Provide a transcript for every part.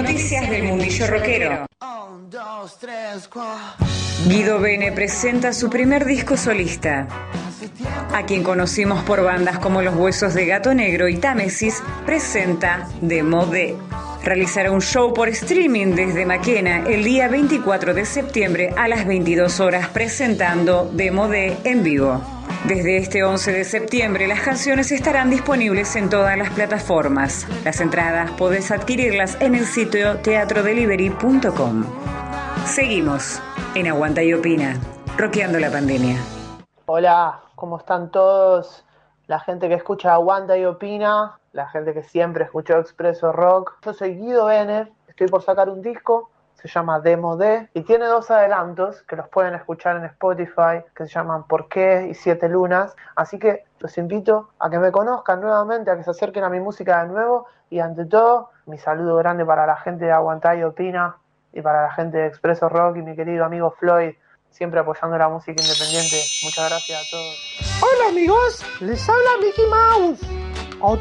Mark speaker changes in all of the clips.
Speaker 1: Noticias del mundillo rockero. Guido Bene presenta su primer disco solista. A quien conocimos por bandas como Los Huesos de Gato Negro y Támesis, presenta Demo D. Realizará un show por streaming desde Maquena el día 24 de septiembre a las 22 horas presentando Demo D en vivo. Desde este 11 de septiembre las canciones estarán disponibles en todas las plataformas. Las entradas podés adquirirlas en el sitio teatrodelivery.com. Seguimos en Aguanta y Opina, roqueando la pandemia.
Speaker 2: Hola, ¿cómo están todos? La gente que escucha Aguanta y Opina, la gente que siempre escuchó Expreso Rock. Yo soy Guido Benner, estoy por sacar un disco se llama Demo D y tiene dos adelantos que los pueden escuchar en Spotify que se llaman ¿Por qué? y Siete Lunas. Así que los invito a que me conozcan nuevamente, a que se acerquen a mi música de nuevo y ante todo mi saludo grande para la gente de Aguantá y Opina y para la gente de Expreso Rock y mi querido amigo Floyd, siempre apoyando la música independiente. Muchas gracias a todos.
Speaker 3: Hola amigos, les habla Mickey Mouse. ¡A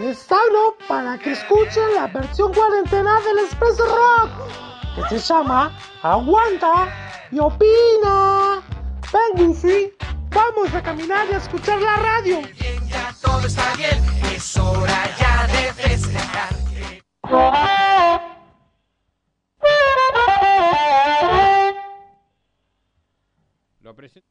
Speaker 3: les hablo para que escuchen la versión cuarentena del Expreso Rock, que se llama Aguanta y Opina. Ven, Goofy, vamos a caminar y a escuchar la radio.
Speaker 4: Ya todo está bien, es hora ya de festejar.
Speaker 5: Lo presento.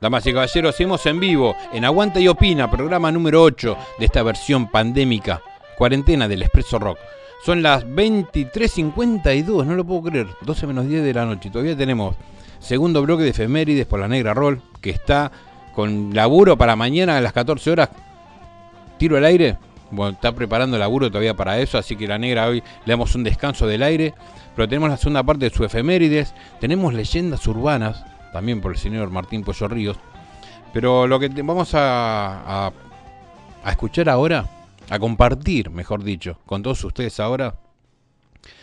Speaker 5: Damas y caballeros, hacemos en vivo en Aguanta y Opina, programa número 8 de esta versión pandémica, cuarentena del Expreso Rock. Son las 23.52, no lo puedo creer, 12 menos 10 de la noche. Todavía tenemos segundo bloque de efemérides por la Negra Roll, que está con laburo para mañana a las 14 horas. Tiro al aire. Bueno, está preparando laburo todavía para eso, así que la Negra hoy le damos un descanso del aire. Pero tenemos la segunda parte de su efemérides. Tenemos leyendas urbanas también por el señor Martín Pollo Ríos. Pero lo que vamos a, escuchar ahora, a compartir, mejor dicho, con todos ustedes ahora,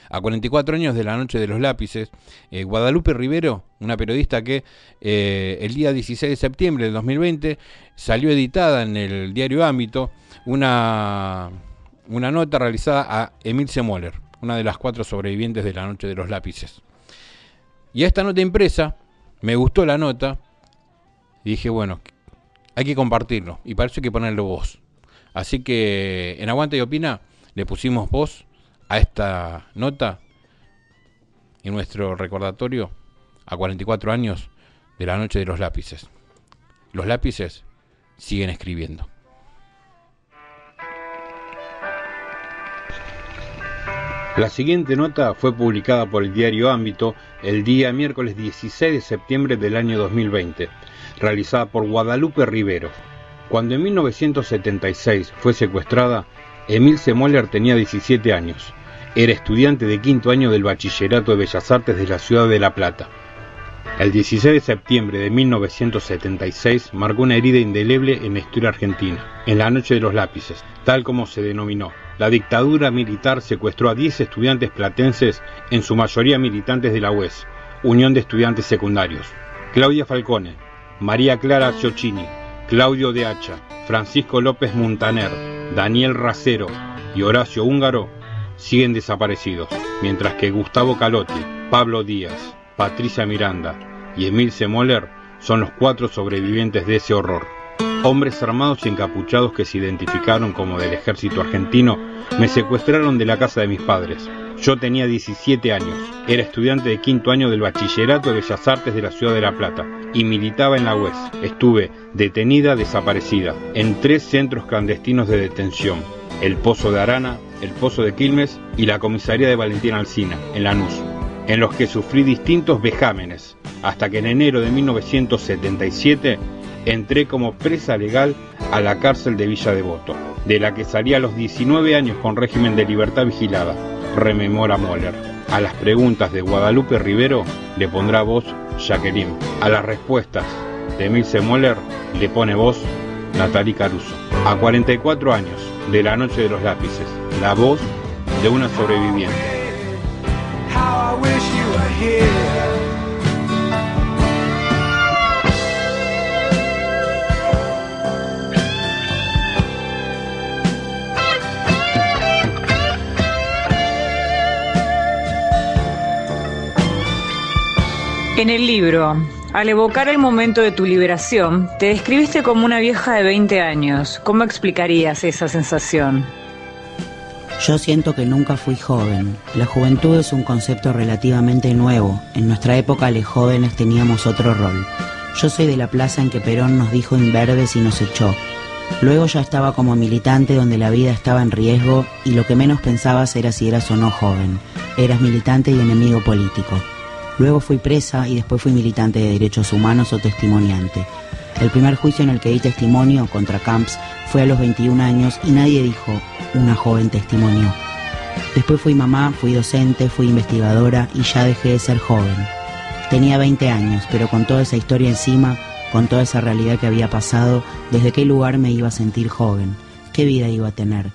Speaker 5: a 44 años de la Noche de los Lápices, eh, Guadalupe Rivero, una periodista que eh, el día 16 de septiembre del 2020 salió editada en el diario Ámbito una, nota realizada a Emil Moller, una de las cuatro sobrevivientes de la Noche de los Lápices. Y a esta nota impresa me gustó la nota y dije, bueno, hay que compartirlo y para eso hay que ponerle voz. Así que en Aguanta y Opina le pusimos voz a esta nota en nuestro recordatorio a 44 años de la noche de los lápices. Los lápices siguen escribiendo. La siguiente nota fue publicada por el diario Ámbito el día miércoles 16 de septiembre del año 2020, realizada por Guadalupe Rivero. Cuando en 1976 fue secuestrada, Emilce Moller tenía 17 años. Era estudiante de quinto año del Bachillerato de Bellas Artes de la ciudad de La Plata. El 16 de septiembre de 1976 marcó una herida indeleble en la historia argentina, en la Noche de los Lápices, tal como se denominó la dictadura militar secuestró a 10 estudiantes platenses, en su mayoría militantes de la UES, Unión de Estudiantes Secundarios. Claudia Falcone, María Clara Ciocchini, Claudio de Hacha, Francisco López Montaner, Daniel Racero y Horacio Húngaro siguen desaparecidos, mientras que Gustavo Calotti, Pablo Díaz, Patricia Miranda y Emil Semoller son los cuatro sobrevivientes de ese horror. Hombres armados y encapuchados que se identificaron como del ejército argentino me secuestraron de la casa de mis padres. Yo tenía 17 años, era estudiante de quinto año del Bachillerato de Bellas Artes de la Ciudad de La Plata y militaba en la UES. Estuve detenida, desaparecida, en tres centros clandestinos de detención, el Pozo de Arana, el Pozo de Quilmes y la comisaría de Valentín Alsina, en Lanús, en los que sufrí distintos vejámenes, hasta que en enero de 1977 entré como presa legal a la cárcel de Villa Devoto, de la que salí a los 19 años con régimen de libertad vigilada, rememora Moller. A las preguntas de Guadalupe Rivero le pondrá voz Jacqueline. A las respuestas de Milce Moller le pone voz Natalie Caruso. A 44 años de la noche de los lápices, la voz de una sobreviviente.
Speaker 1: En el libro, al evocar el momento de tu liberación, te describiste como una vieja de 20 años. ¿Cómo explicarías esa sensación?
Speaker 6: Yo siento que nunca fui joven. La juventud es un concepto relativamente nuevo. En nuestra época los jóvenes teníamos otro rol. Yo soy de la plaza en que Perón nos dijo imberbes y nos echó. Luego ya estaba como militante donde la vida estaba en riesgo y lo que menos pensabas era si eras o no joven. Eras militante y enemigo político. Luego fui presa y después fui militante de derechos humanos o testimoniante. El primer juicio en el que di testimonio contra Camps fue a los 21 años y nadie dijo, una joven testimonió. Después fui mamá, fui docente, fui investigadora y ya dejé de ser joven. Tenía 20 años, pero con toda esa historia encima, con toda esa realidad que había pasado, ¿desde qué lugar me iba a sentir joven? ¿Qué vida iba a tener?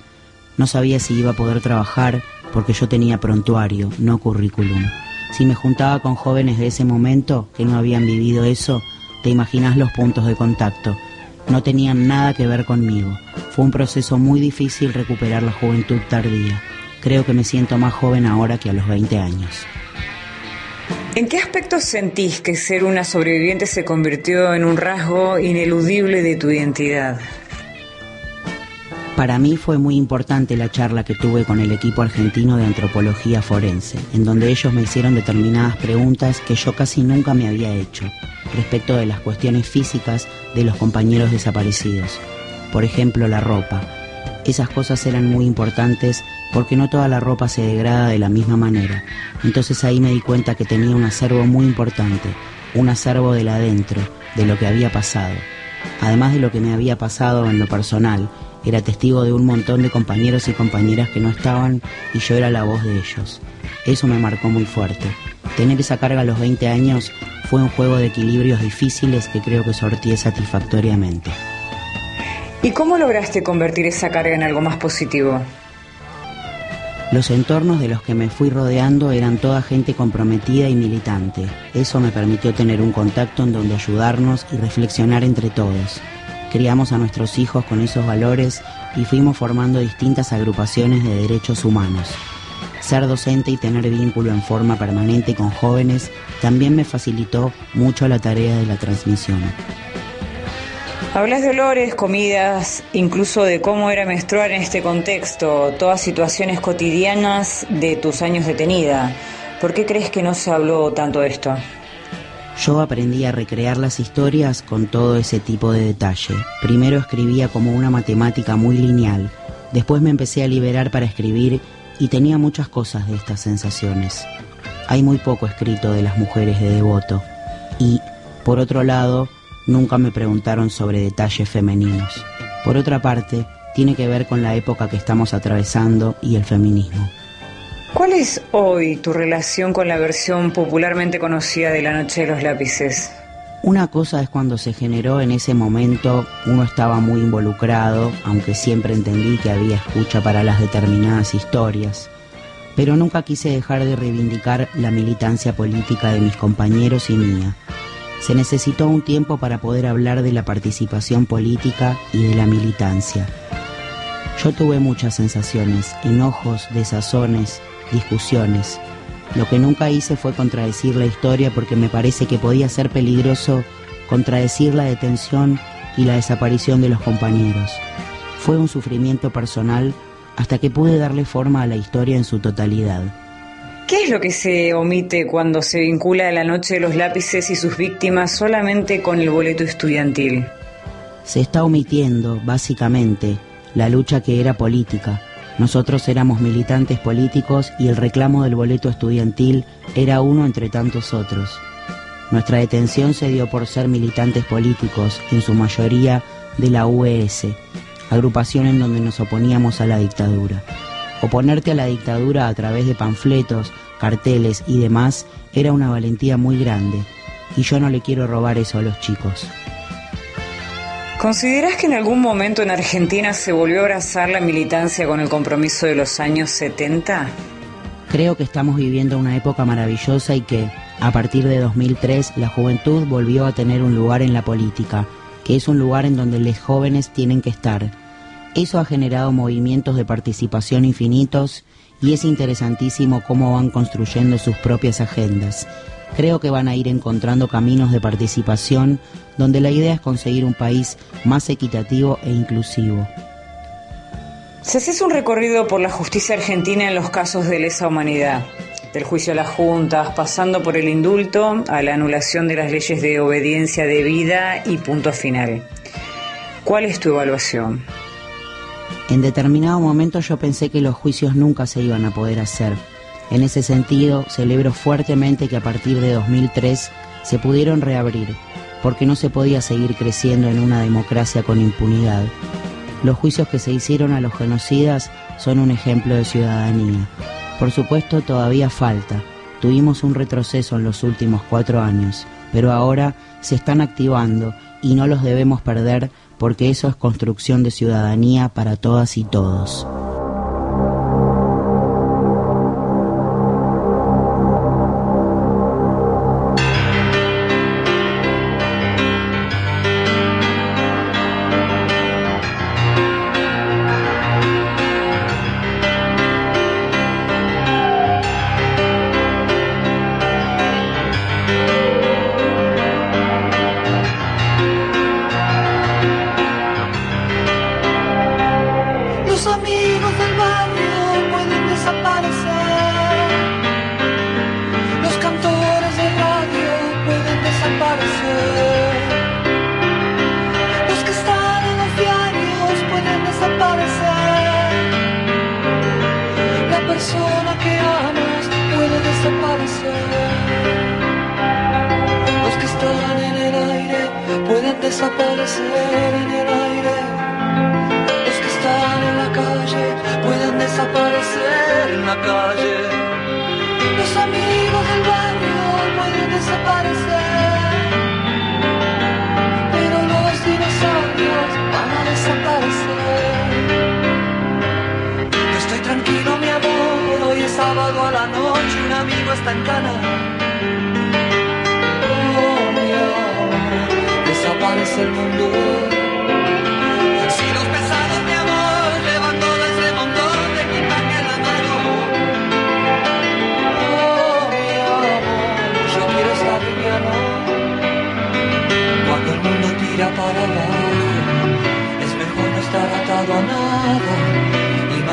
Speaker 6: No sabía si iba a poder trabajar porque yo tenía prontuario, no currículum. Si me juntaba con jóvenes de ese momento que no habían vivido eso, te imaginas los puntos de contacto. No tenían nada que ver conmigo. Fue un proceso muy difícil recuperar la juventud tardía. Creo que me siento más joven ahora que a los 20 años.
Speaker 1: ¿En qué aspectos sentís que ser una sobreviviente se convirtió en un rasgo ineludible de tu identidad?
Speaker 6: Para mí fue muy importante la charla que tuve con el equipo argentino de antropología forense, en donde ellos me hicieron determinadas preguntas que yo casi nunca me había hecho, respecto de las cuestiones físicas de los compañeros desaparecidos. Por ejemplo, la ropa. Esas cosas eran muy importantes porque no toda la ropa se degrada de la misma manera. Entonces ahí me di cuenta que tenía un acervo muy importante, un acervo del adentro, de lo que había pasado. Además de lo que me había pasado en lo personal, era testigo de un montón de compañeros y compañeras que no estaban y yo era la voz de ellos. Eso me marcó muy fuerte. Tener esa carga a los 20 años fue un juego de equilibrios difíciles que creo que sorteé satisfactoriamente.
Speaker 1: ¿Y cómo lograste convertir esa carga en algo más positivo?
Speaker 6: Los entornos de los que me fui rodeando eran toda gente comprometida y militante. Eso me permitió tener un contacto en donde ayudarnos y reflexionar entre todos criamos a nuestros hijos con esos valores y fuimos formando distintas agrupaciones de derechos humanos. Ser docente y tener vínculo en forma permanente con jóvenes también me facilitó mucho la tarea de la transmisión.
Speaker 1: Hablas de olores, comidas, incluso de cómo era menstruar en este contexto, todas situaciones cotidianas de tus años detenida. ¿Por qué crees que no se habló tanto de esto?
Speaker 6: Yo aprendí a recrear las historias con todo ese tipo de detalle. Primero escribía como una matemática muy lineal, después me empecé a liberar para escribir y tenía muchas cosas de estas sensaciones. Hay muy poco escrito de las mujeres de devoto y, por otro lado, nunca me preguntaron sobre detalles femeninos. Por otra parte, tiene que ver con la época que estamos atravesando y el feminismo.
Speaker 1: ¿Cuál es hoy tu relación con la versión popularmente conocida de La Noche de los Lápices?
Speaker 6: Una cosa es cuando se generó en ese momento, uno estaba muy involucrado, aunque siempre entendí que había escucha para las determinadas historias, pero nunca quise dejar de reivindicar la militancia política de mis compañeros y mía. Se necesitó un tiempo para poder hablar de la participación política y de la militancia. Yo tuve muchas sensaciones, enojos, desazones, discusiones. Lo que nunca hice fue contradecir la historia porque me parece que podía ser peligroso contradecir la detención y la desaparición de los compañeros. Fue un sufrimiento personal hasta que pude darle forma a la historia en su totalidad.
Speaker 1: ¿Qué es lo que se omite cuando se vincula a la noche de los lápices y sus víctimas solamente con el boleto estudiantil?
Speaker 6: Se está omitiendo, básicamente, la lucha que era política, nosotros éramos militantes políticos y el reclamo del boleto estudiantil era uno entre tantos otros. Nuestra detención se dio por ser militantes políticos, en su mayoría de la UES, agrupación en donde nos oponíamos a la dictadura. Oponerte a la dictadura a través de panfletos, carteles y demás era una valentía muy grande, y yo no le quiero robar eso a los chicos.
Speaker 1: ¿Consideras que en algún momento en Argentina se volvió a abrazar la militancia con el compromiso de los años 70?
Speaker 6: Creo que estamos viviendo una época maravillosa y que, a partir de 2003, la juventud volvió a tener un lugar en la política, que es un lugar en donde los jóvenes tienen que estar. Eso ha generado movimientos de participación infinitos y es interesantísimo cómo van construyendo sus propias agendas.
Speaker 7: Creo que van a ir encontrando caminos de participación donde la idea es conseguir un país más equitativo e inclusivo.
Speaker 1: Si haces un recorrido por la justicia argentina en los casos de lesa humanidad, del juicio a las juntas, pasando por el indulto a la anulación de las leyes de obediencia debida y punto final. ¿Cuál es tu evaluación?
Speaker 7: En determinado momento yo pensé que los juicios nunca se iban a poder hacer. En ese sentido, celebro fuertemente que a partir de 2003 se pudieron reabrir, porque no se podía seguir creciendo en una democracia con impunidad. Los juicios que se hicieron a los genocidas son un ejemplo de ciudadanía. Por supuesto, todavía falta. Tuvimos un retroceso en los últimos cuatro años, pero ahora se están activando y no los debemos perder porque eso es construcción de ciudadanía para todas y todos.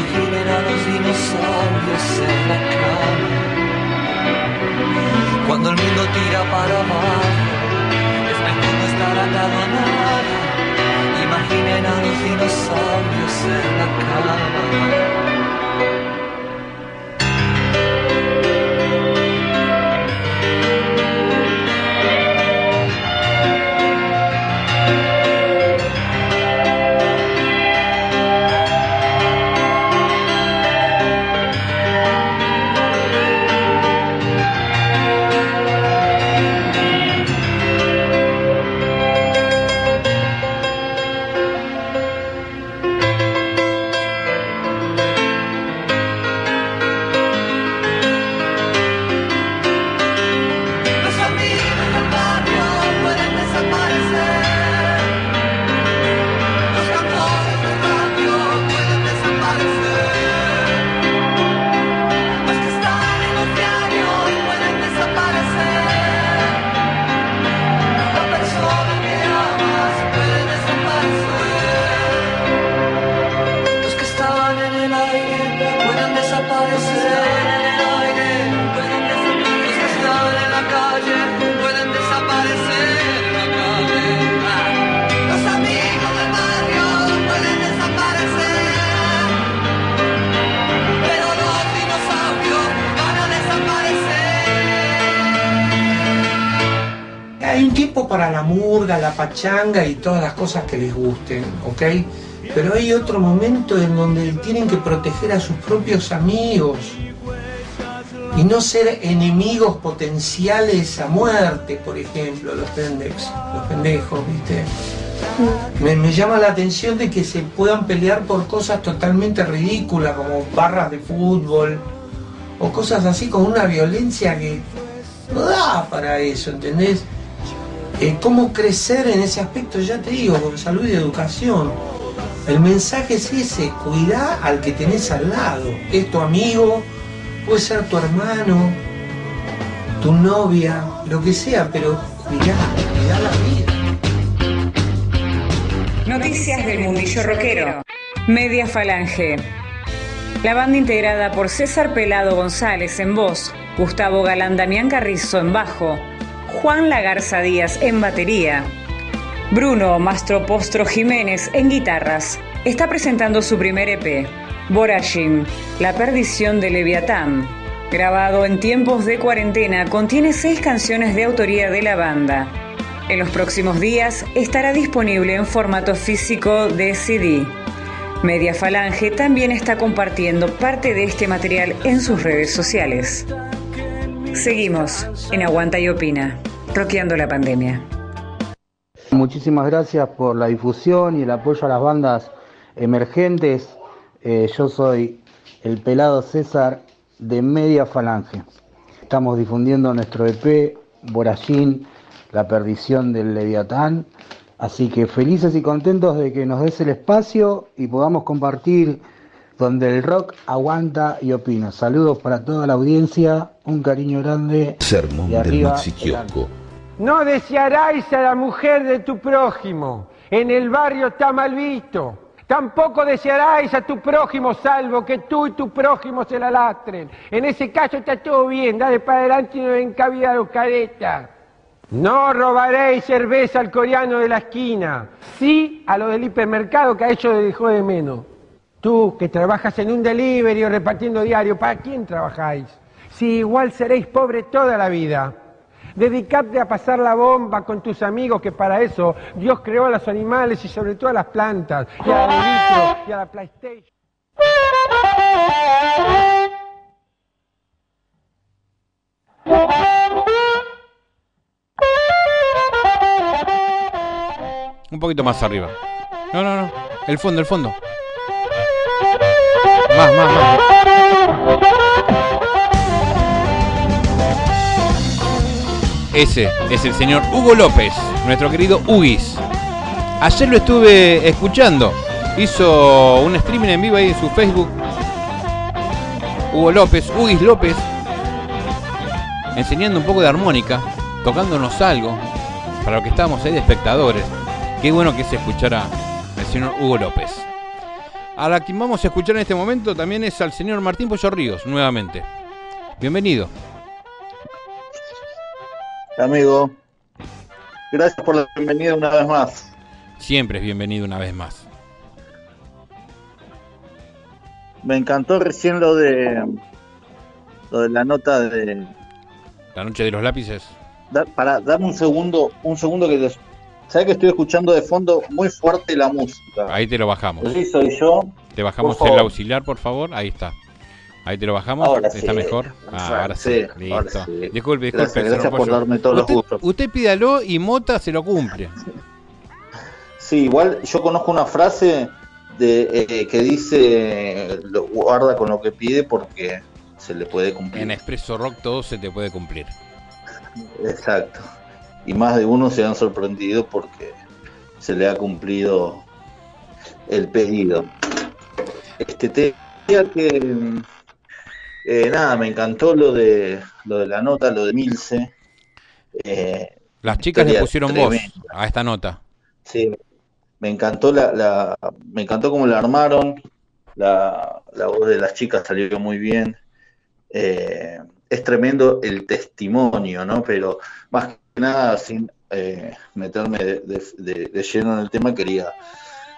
Speaker 7: Imaginen a los dinosaurios en la cama. Cuando el mundo tira para abajo, es mejor no estar atado a nada. Imaginen a los dinosaurios en la cama.
Speaker 8: Pachanga y todas las cosas que les gusten, ¿ok? Pero hay otro momento en donde tienen que proteger a sus propios amigos y no ser enemigos potenciales a muerte, por ejemplo, los pendejos, los pendejos, ¿viste? Me, me, llama la atención de que se puedan pelear por cosas totalmente ridículas como barras de fútbol o cosas así con una violencia que no da para eso, ¿entendés? Cómo crecer en ese aspecto, ya te digo, con salud y educación. El mensaje es ese, cuida al que tenés al lado. Es tu amigo, puede ser tu hermano. tu novia, lo que sea, pero cuidá, cuidá la vida.
Speaker 1: Noticias del mundillo rockero. Media Falange. La banda integrada por César Pelado González en voz, Gustavo Galán Damián Carrizo en bajo, Juan Lagarza Díaz en batería, Bruno Mastropostro Jiménez en guitarras, está presentando su primer EP, Borajim, La perdición de Leviatán. Grabado en tiempos de cuarentena, contiene seis canciones de autoría de la banda. En los próximos días estará disponible en formato físico de CD. Media Falange también está compartiendo parte de este material en sus redes sociales. Seguimos en Aguanta y Opina, roqueando la pandemia.
Speaker 9: Muchísimas gracias por la difusión y el apoyo a las bandas emergentes. Eh, yo soy el pelado César de Media Falange. Estamos difundiendo nuestro EP, Borallín, La perdición del Leviatán. Así que felices y contentos de que nos des el espacio y podamos compartir donde el rock aguanta y opina. Saludos para toda la audiencia, un cariño grande.
Speaker 10: Sermón
Speaker 9: y
Speaker 10: del Maxi Kiosco.
Speaker 3: No desearás a la mujer de tu prójimo. En el barrio está mal visto. Tampoco desearás a tu prójimo salvo que tú y tu prójimo se la lastren. En ese caso está todo bien, dale para adelante y no den cabida a los caretas. No robaréis cerveza al coreano de la esquina. Sí a lo del hipermercado que a ellos les dejó de menos. Tú que trabajas en un delivery o repartiendo diario, ¿para quién trabajáis? Si igual seréis pobres toda la vida. Dedicarte a pasar la bomba con tus amigos, que para eso Dios creó a los animales y sobre todo a las plantas, y a la y a la PlayStation.
Speaker 11: Un poquito más arriba. No, no, no. El fondo, el fondo. Más, más, más. Ese es el señor Hugo López, nuestro querido Hugis. Ayer lo estuve escuchando. Hizo un streaming en vivo ahí en su Facebook. Hugo López, Hugis López, enseñando un poco de armónica, tocándonos algo, para lo que estábamos ahí de espectadores. Qué bueno que se escuchara al señor Hugo López. A la quien vamos a escuchar en este momento también es al señor Martín Pollo Ríos, nuevamente. Bienvenido.
Speaker 12: Amigo, gracias por la bienvenida una vez más.
Speaker 11: Siempre es bienvenido una vez más.
Speaker 12: Me encantó recién lo de lo de la nota de
Speaker 11: La noche de los lápices.
Speaker 12: da- para dame un segundo, un segundo que te, sabes que estoy escuchando de fondo muy fuerte la música.
Speaker 11: Ahí te lo bajamos.
Speaker 12: Sí, soy yo.
Speaker 11: Te bajamos el auxiliar, por favor. Ahí está. Ahí te lo bajamos.
Speaker 12: Ahora
Speaker 11: ¿Está
Speaker 12: sí.
Speaker 11: mejor? Ah, ahora sí.
Speaker 12: Sí, ahora
Speaker 11: Listo.
Speaker 12: sí.
Speaker 11: Disculpe, disculpe.
Speaker 12: Gracias, por darme todos los
Speaker 11: usted,
Speaker 12: gustos.
Speaker 11: Usted pídalo y Mota se lo cumple.
Speaker 12: Sí, igual yo conozco una frase de eh, que dice lo- guarda con lo que pide porque se le puede cumplir.
Speaker 11: En Expreso Rock todo se te puede cumplir.
Speaker 12: Exacto. Y más de uno se han sorprendido porque se le ha cumplido el pedido. Este te decía que eh, nada, me encantó lo de lo de la nota, lo de Milce. Eh,
Speaker 11: Las chicas le pusieron voz a esta nota.
Speaker 12: Sí, me encantó la, la- me encantó cómo la armaron, la, la voz de las chicas salió muy bien. Eh, es tremendo el testimonio, ¿no? Pero más que nada, sin eh, meterme de- de- de lleno en el tema, quería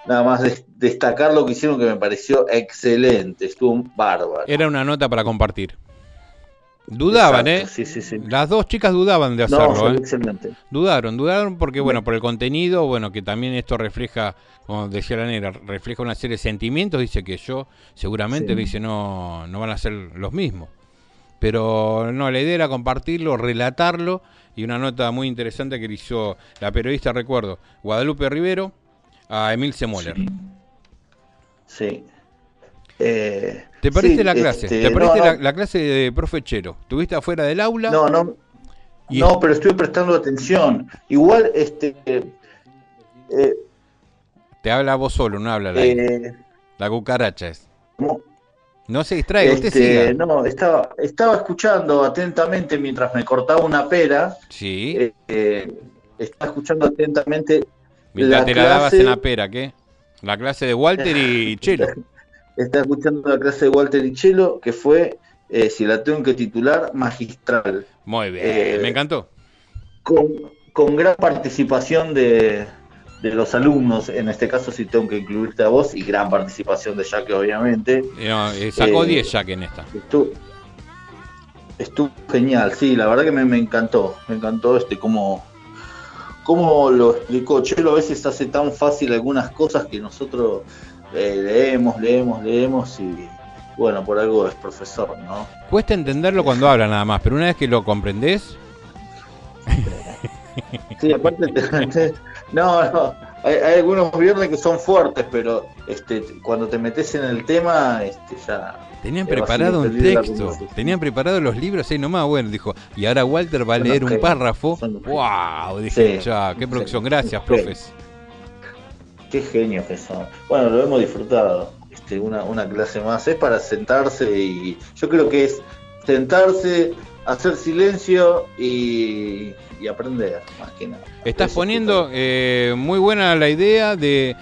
Speaker 12: nada más des- destacar lo que hicieron que me pareció excelente, estuvo bárbaro.
Speaker 11: Era una nota para compartir. Dudaban,
Speaker 12: Exacto,
Speaker 11: ¿eh?
Speaker 12: Sí, sí, sí.
Speaker 11: Las dos chicas dudaban de hacerlo, ¿eh?
Speaker 12: excelente.
Speaker 11: Dudaron, dudaron porque, bueno, por el contenido, bueno, que también esto refleja, como decía la negra, refleja una serie de sentimientos, dice que yo, seguramente, dice, no, no van a ser los mismos. Pero no, la idea era compartirlo, relatarlo, y una nota muy interesante que hizo la periodista, recuerdo, Guadalupe Rivero, a Emil Semoller.
Speaker 12: Sí. Eh,
Speaker 11: ¿Te perdiste
Speaker 12: sí,
Speaker 11: la clase?
Speaker 12: este,
Speaker 11: ¿Te perdiste
Speaker 12: no,
Speaker 11: la,
Speaker 12: no.
Speaker 11: la clase de profe Chero? ¿Tuviste afuera del aula?
Speaker 12: No, no,
Speaker 11: Y-
Speaker 12: no, pero estoy prestando atención. Igual, este, eh,
Speaker 11: Te habla vos solo, no habla la,
Speaker 12: eh,
Speaker 11: la cucaracha. Es.
Speaker 12: mo-
Speaker 11: No se distraiga, usted
Speaker 12: Este,
Speaker 11: siga.
Speaker 12: no, estaba, estaba escuchando atentamente mientras me cortaba una pera.
Speaker 11: Sí.
Speaker 12: eh, eh, estaba escuchando atentamente
Speaker 11: Mientras
Speaker 12: la
Speaker 11: te la dabas
Speaker 12: clase-
Speaker 11: en la pera, ¿qué? La clase de Walter y Chelo.
Speaker 12: Estaba escuchando la clase de Walter y Chelo, que fue, eh, si la tengo que titular, magistral.
Speaker 11: Muy bien,
Speaker 12: Eh,
Speaker 11: me encantó.
Speaker 12: Con, con gran participación de, de los alumnos, en este caso sí tengo que incluirte a vos, y gran participación de Jaque, obviamente.
Speaker 11: No, eh, sacó
Speaker 12: eh,
Speaker 11: 10 Jack en esta.
Speaker 12: Estuvo, estuvo genial, sí, la verdad que me, me encantó, me encantó este cómo, cómo lo explicó. Chelo a veces hace tan fácil algunas cosas que nosotros eh, leemos, leemos, leemos y bueno, por algo es profesor, ¿no?
Speaker 11: Cuesta entenderlo cuando habla nada más, pero una vez que lo comprendés,
Speaker 12: Sí, aparte, te- no, no, hay, hay algunos viernes que son fuertes, pero este, cuando te metes en el tema, este, ya...
Speaker 11: tenían preparado un texto, tenían preparados los libros ahí nomás, bueno, dijo, y ahora Walter va a leer un párrafo. ¡Wow! Dije,
Speaker 12: Sí,
Speaker 11: ya, qué producción,
Speaker 12: sí,
Speaker 11: gracias,
Speaker 12: sí.
Speaker 11: profes.
Speaker 12: Qué genios que son. Bueno, lo hemos disfrutado. Este, una, una clase más. Es para sentarse y yo creo que es sentarse, hacer silencio y, y aprender, más que nada.
Speaker 11: Estás
Speaker 12: Eso
Speaker 11: poniendo eh, muy buena la idea de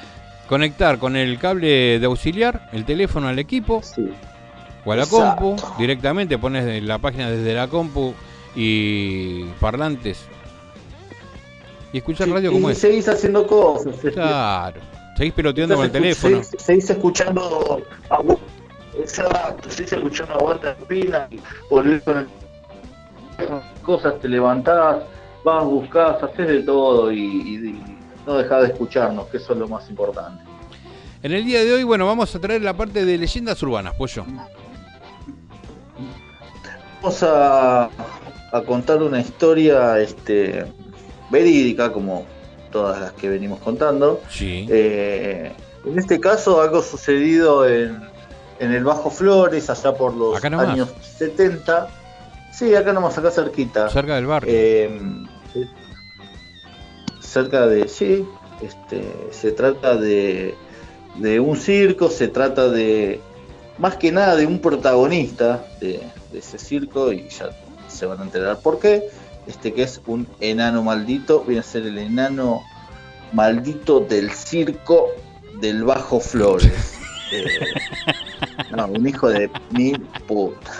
Speaker 11: conectar con el cable de auxiliar el teléfono al equipo
Speaker 12: Sí.
Speaker 11: O a la
Speaker 12: Exacto.
Speaker 11: compu. Directamente pones la página desde la compu y parlantes. Y escuchar
Speaker 12: Sí,
Speaker 11: radio
Speaker 12: y
Speaker 11: como es.
Speaker 12: seguís haciendo cosas.
Speaker 11: Claro. Seguís peloteando con el teléfono.
Speaker 12: Seguís, seguís escuchando a Exacto, seguís escuchando a Walter Pina y volvés con el cosas, te levantás, vas, buscás, haces de todo y, y- y no dejás de escucharnos, que eso es lo más importante.
Speaker 11: En el día de hoy, bueno, vamos a traer la parte de leyendas urbanas, pollo.
Speaker 12: Vamos a, a contar una historia este, verídica, como todas las que venimos contando.
Speaker 11: Sí.
Speaker 12: Eh, en este caso, algo sucedido en, en el Bajo Flores, allá por los años 70. Sí, acá nomás, acá cerquita.
Speaker 11: Cerca del barrio.
Speaker 12: Eh, cerca de. Sí, este, se trata de, de un circo, se trata de. Más que nada de un protagonista de, de ese circo, y ya se van a enterar por qué. Este que es un enano maldito, viene a ser el enano maldito del circo del Bajo Flores. Eh, no, un hijo de mil puta.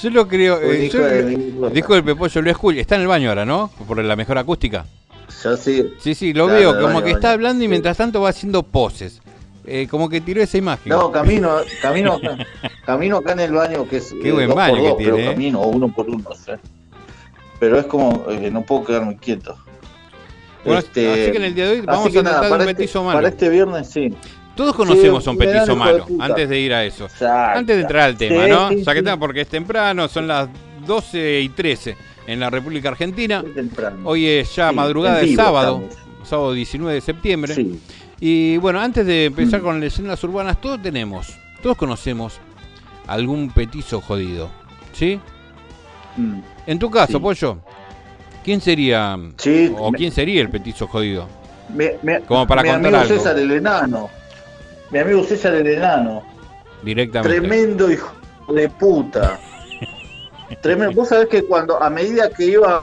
Speaker 11: Yo lo creo. Eh, yo
Speaker 12: de
Speaker 11: lo-
Speaker 12: mil puta.
Speaker 11: disculpe, pollo, lo escucho. Está en el baño ahora, ¿no? Por la mejor acústica.
Speaker 12: Ya sí.
Speaker 11: Sí, sí, lo
Speaker 12: Claro,
Speaker 11: veo,
Speaker 12: el
Speaker 11: como
Speaker 12: baño,
Speaker 11: que está hablando y mientras tanto va haciendo poses. Eh, como que tiró esa imagen.
Speaker 12: No, camino, camino, acá- camino acá en el baño que es
Speaker 11: Qué
Speaker 12: eh,
Speaker 11: buen
Speaker 12: dos
Speaker 11: baño
Speaker 12: por
Speaker 11: que
Speaker 12: dos, pero
Speaker 11: tiene, ¿eh?
Speaker 12: camino o uno por uno, ¿sí? pero es como eh, no puedo quedarme quieto.
Speaker 11: Bueno,
Speaker 12: Este,
Speaker 11: así que en el día de hoy vamos
Speaker 12: que
Speaker 11: a
Speaker 12: nada,
Speaker 11: tratar de un
Speaker 12: este-
Speaker 11: petizo malo.
Speaker 12: Para este viernes sí.
Speaker 11: Todos conocemos
Speaker 12: Sí,
Speaker 11: a un
Speaker 12: de
Speaker 11: malo, antes de ir a eso.
Speaker 12: Exacto.
Speaker 11: Antes de entrar al tema,
Speaker 12: Sí,
Speaker 11: ¿no?
Speaker 12: sí,
Speaker 11: que está, porque es temprano, son las 12 y 13 en la República Argentina. Hoy es ya madrugada de sábado,
Speaker 12: estamos.
Speaker 11: sábado 19 de septiembre.
Speaker 12: Sí.
Speaker 11: Y bueno, antes de empezar con leyendas urbanas, todos tenemos, todos conocemos algún petizo jodido, ¿sí?
Speaker 12: Mm.
Speaker 11: En tu caso,
Speaker 12: Sí.
Speaker 11: Pollo, ¿quién sería
Speaker 12: Sí,
Speaker 11: o
Speaker 12: me-
Speaker 11: quién sería el petizo jodido?
Speaker 12: Mi, mi-
Speaker 11: Como para
Speaker 12: mi
Speaker 11: contar
Speaker 12: amigo
Speaker 11: algo.
Speaker 12: César el enano. Mi amigo César el enano.
Speaker 11: Directamente.
Speaker 12: Tremendo hijo de puta. Tremendo. Vos sabés que cuando, a medida que iba,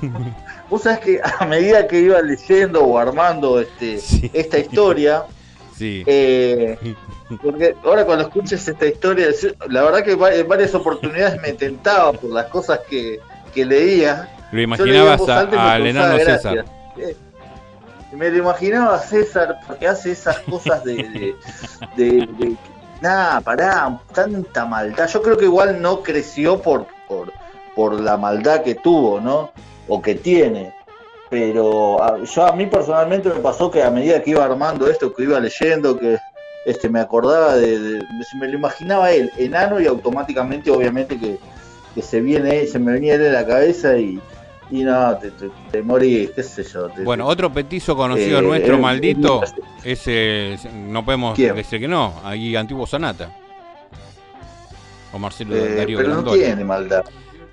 Speaker 12: vos sabés que a medida que iba leyendo o armando este,
Speaker 11: Sí.
Speaker 12: esta historia,
Speaker 11: Sí.
Speaker 12: eh, porque ahora cuando escuches esta historia, la verdad que en varias oportunidades me tentaba por las cosas que, que leía.
Speaker 11: Lo imaginabas a-
Speaker 12: gracia.
Speaker 11: César.
Speaker 12: Eh, Me lo imaginaba a César porque hace esas cosas de. de, de- de- nada, pará, tanta maldad. Yo creo que igual no creció por, por, por la maldad que tuvo, ¿no? O que tiene. Pero a, yo a mí personalmente me pasó que a medida que iba armando esto, que iba leyendo, que este me acordaba de, de- me lo imaginaba él, enano, y automáticamente, obviamente, que, que se viene, se me venía él en la cabeza y, y no, te, te, te morís, qué sé yo. te-
Speaker 11: Bueno, otro petizo conocido
Speaker 12: Eh,
Speaker 11: nuestro
Speaker 12: eh,
Speaker 11: maldito
Speaker 12: eh,
Speaker 11: es el, no podemos
Speaker 12: ¿Quién?
Speaker 11: decir que no, ahí Antiguo Sonata. O Marcelo
Speaker 12: eh,
Speaker 11: Darío
Speaker 12: pero no tiene maldad.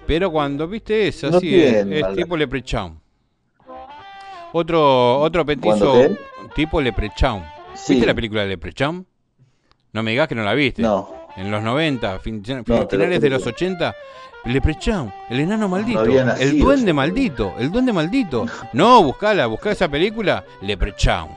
Speaker 11: Pero cuando viste es
Speaker 12: No
Speaker 11: así, es,
Speaker 12: tiene
Speaker 11: es
Speaker 12: maldad.
Speaker 11: tipo Leprechaun. Otro, otro petizo tipo Leprechaun.
Speaker 12: Sí.
Speaker 11: ¿Viste la película de Leprechaun? No me digas que no la viste.
Speaker 12: No.
Speaker 11: En los 90, fin- fin-
Speaker 12: No, te lo
Speaker 11: finales de los 80, Leprechaun, el enano maldito, el duende maldito, el duende maldito. No, buscala, buscá esa película, Leprechaun.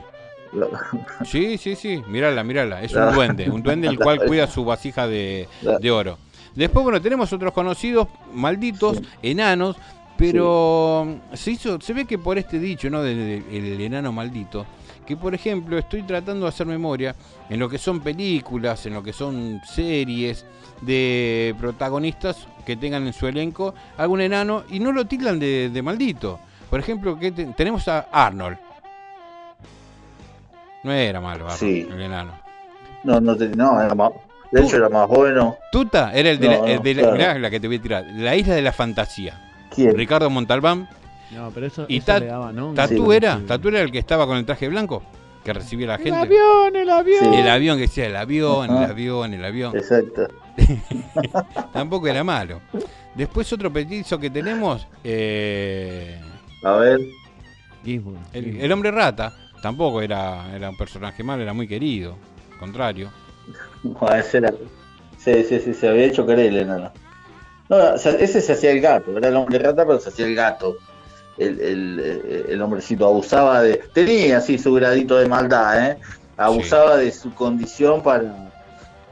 Speaker 11: Sí, sí, sí, mírala, mírala. Es un duende, un duende el cual cuida su vasija de oro. Después, bueno, tenemos otros conocidos malditos, enanos, pero se hizo, se ve que por este dicho, ¿no? Del el enano maldito, que por ejemplo estoy tratando de hacer memoria en lo que son películas, en lo que son series de protagonistas que tengan en su elenco algún enano y no lo tildan de, de maldito. Por ejemplo, que te- tenemos a Arnold. No era malo Arnold,
Speaker 12: Sí.
Speaker 11: el enano.
Speaker 12: No, no, te- no, era de hecho era más bueno.
Speaker 11: Tuta era el de,
Speaker 12: No,
Speaker 11: la, el
Speaker 12: no,
Speaker 11: de la,
Speaker 12: claro.
Speaker 11: mirá la que te voy a tirar, la isla de la fantasía.
Speaker 12: ¿Quién?
Speaker 11: Ricardo Montalbán.
Speaker 13: No, pero eso,
Speaker 11: ¿Y
Speaker 13: eso
Speaker 11: Tat-
Speaker 13: le daba, ¿no?
Speaker 11: Tatú
Speaker 13: Sí.
Speaker 11: era? ¿Tatú era el que estaba con el traje blanco? Que recibía la
Speaker 13: El
Speaker 11: gente.
Speaker 13: avión, el avión.
Speaker 11: El avión que decía el avión, el avión, el avión.
Speaker 12: Exacto.
Speaker 11: Tampoco era malo. Después otro petizo que tenemos, eh,
Speaker 12: A ver.
Speaker 11: El, el hombre rata. Tampoco era, era un personaje malo, era muy querido. Al contrario.
Speaker 12: Bueno, ese era. Sí, sí, se había hecho querer el enano. No, ese se hacía el gato, era el hombre rata, pero se hacía el gato. El, el, eh, el hombrecito abusaba de. Tenía así su gradito de maldad, ¿eh? Abusaba de su condición para.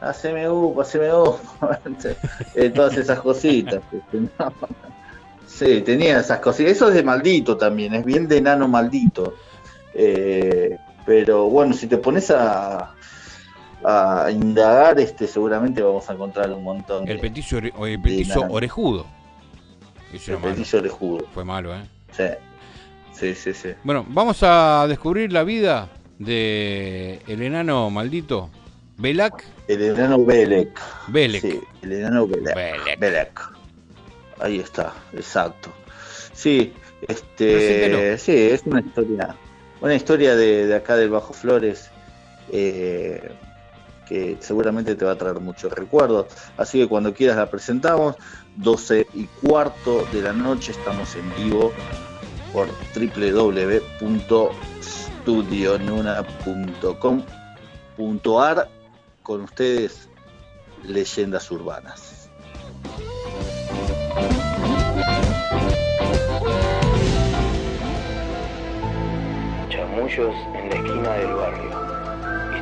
Speaker 12: Haceme up, haceme up. Eh, Todas esas cositas. No. Sí, tenía esas cositas. Eso es de maldito también, es bien de enano maldito. Eh, pero bueno, si te pones a, a indagar, este, seguramente vamos a encontrar un montón de
Speaker 11: El petizo, ore- o el orejudo.
Speaker 12: El petiso orejudo.
Speaker 11: Fue malo, ¿eh?
Speaker 12: Sí, sí, sí. sí.
Speaker 11: Bueno, vamos a descubrir la vida de el enano maldito. Belak.
Speaker 12: El enano Belek.
Speaker 11: Belek.
Speaker 12: Sí, el enano Belek. Belek. Ahí está, exacto. Sí, este, sí, es una historia, una historia de, de acá del Bajo Flores, eh, seguramente te va a traer muchos recuerdos. Así que cuando quieras la presentamos, 12 y cuarto de la noche, estamos en vivo por www.studionuna.com.ar con ustedes leyendas urbanas.
Speaker 14: Chamullos en la esquina del barrio.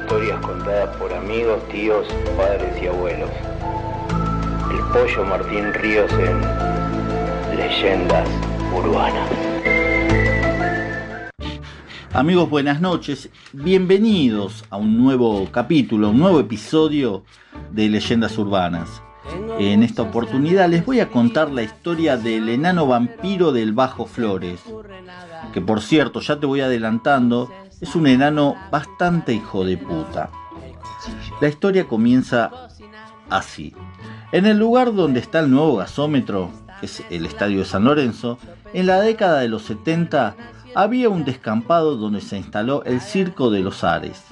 Speaker 14: Historias contadas por amigos, tíos, padres y abuelos. El pollo Martín Ríos en Leyendas Urbanas.
Speaker 12: Amigos, buenas noches. Bienvenidos a un nuevo capítulo, un nuevo episodio de Leyendas Urbanas. En esta oportunidad les voy a contar la historia del enano vampiro del Bajo Flores. Que por cierto, ya te voy adelantando, es un enano bastante hijo de puta. La historia comienza así. En el lugar donde está el nuevo gasómetro, que es el Estadio de San Lorenzo, en la década de los 70 había un descampado donde se instaló el Circo de los Ares.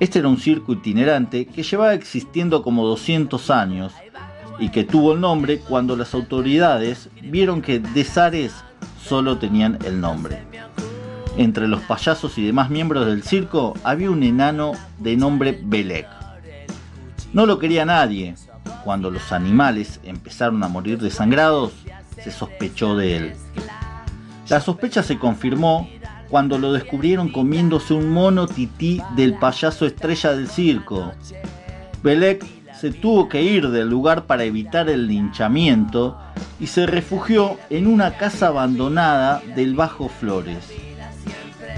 Speaker 12: Este era un circo itinerante que llevaba existiendo como 200 años y que tuvo el nombre cuando las autoridades vieron que de Zares solo tenían el nombre. Entre los payasos y demás miembros del circo había un enano de nombre Belek. No lo quería nadie. Cuando los animales empezaron a morir desangrados, se sospechó de él. La sospecha se confirmó cuando lo descubrieron comiéndose un mono tití del payaso estrella del circo. Belek se tuvo que ir del lugar para evitar el linchamiento y se refugió en una casa abandonada del Bajo Flores.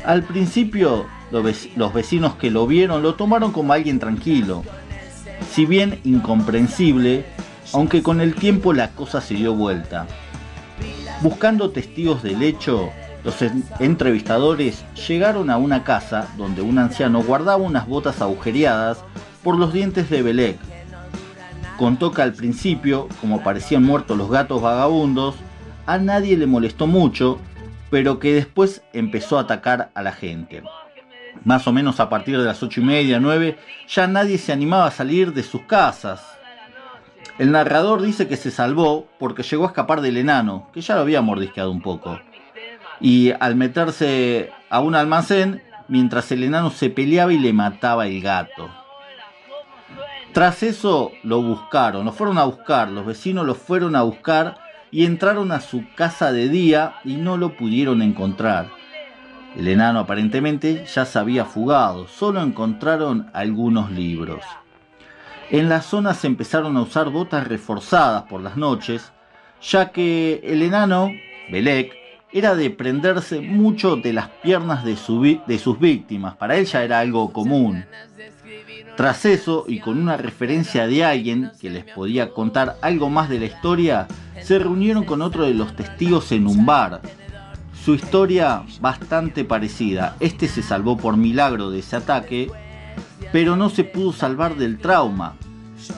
Speaker 12: Al principio, los vec- los vecinos que lo vieron lo tomaron como alguien tranquilo, si bien incomprensible, aunque con el tiempo la cosa se dio vuelta. Buscando testigos del hecho, los en- entrevistadores llegaron a una casa donde un anciano guardaba unas botas agujereadas por los dientes de Belek. Contó que al principio, como parecían muertos los gatos vagabundos, a nadie le molestó mucho, pero que después empezó a atacar a la gente. Más o menos a partir de las ocho y media, 9, ya nadie se animaba a salir de sus casas. El narrador dice que se salvó porque llegó a escapar del enano, que ya lo había mordisqueado un poco. Y al meterse a un almacén, mientras el enano se peleaba y le mataba el gato. Tras eso lo buscaron, lo fueron a buscar, los vecinos lo fueron a buscar y entraron a su casa de día y no lo pudieron encontrar. El enano aparentemente ya se había fugado, solo encontraron algunos libros. En la zona se empezaron a usar botas reforzadas por las noches, ya que el enano, Belek, era de prenderse mucho de las piernas de, su de sus víctimas, para él ya era algo común. Tras eso, y con una referencia de alguien que les podía contar algo más de la historia, se reunieron con otro de los testigos en un bar. Su historia bastante parecida. Este se salvó por milagro de ese ataque, pero no se pudo salvar del trauma.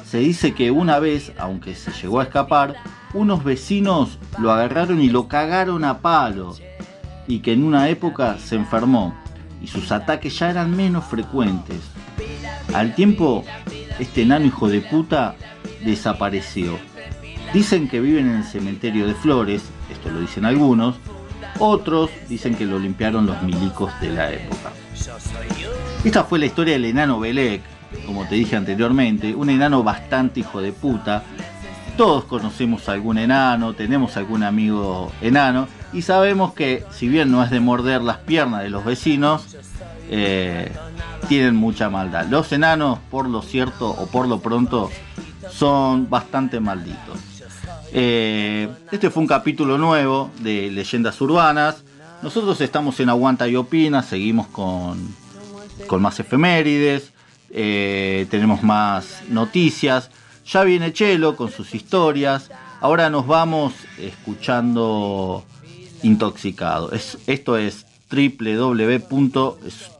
Speaker 12: Se dice que una vez, aunque se llegó a escapar, unos vecinos lo agarraron y lo cagaron a palo, y que en una época se enfermó, y sus ataques ya eran menos frecuentes. Al tiempo, este enano hijo de puta desapareció. Dicen que viven en el cementerio de Flores, esto lo dicen algunos, otros dicen que lo limpiaron los milicos de la época. Esta fue la historia del enano Belek, como te dije anteriormente, un enano bastante hijo de puta. Todos conocemos algún enano, tenemos algún amigo enano y sabemos que si bien no es de morder las piernas de los vecinos, eh, tienen mucha maldad. Los enanos, por lo cierto o por lo pronto, son bastante malditos. Eh, este fue un capítulo nuevo de Leyendas Urbanas. Nosotros estamos en Aguanta y Opina, seguimos con, con más efemérides, eh, tenemos más noticias. Ya viene Chelo con sus historias. Ahora nos vamos escuchando Intoxicado. Es, esto es www.studionuna.com.ar.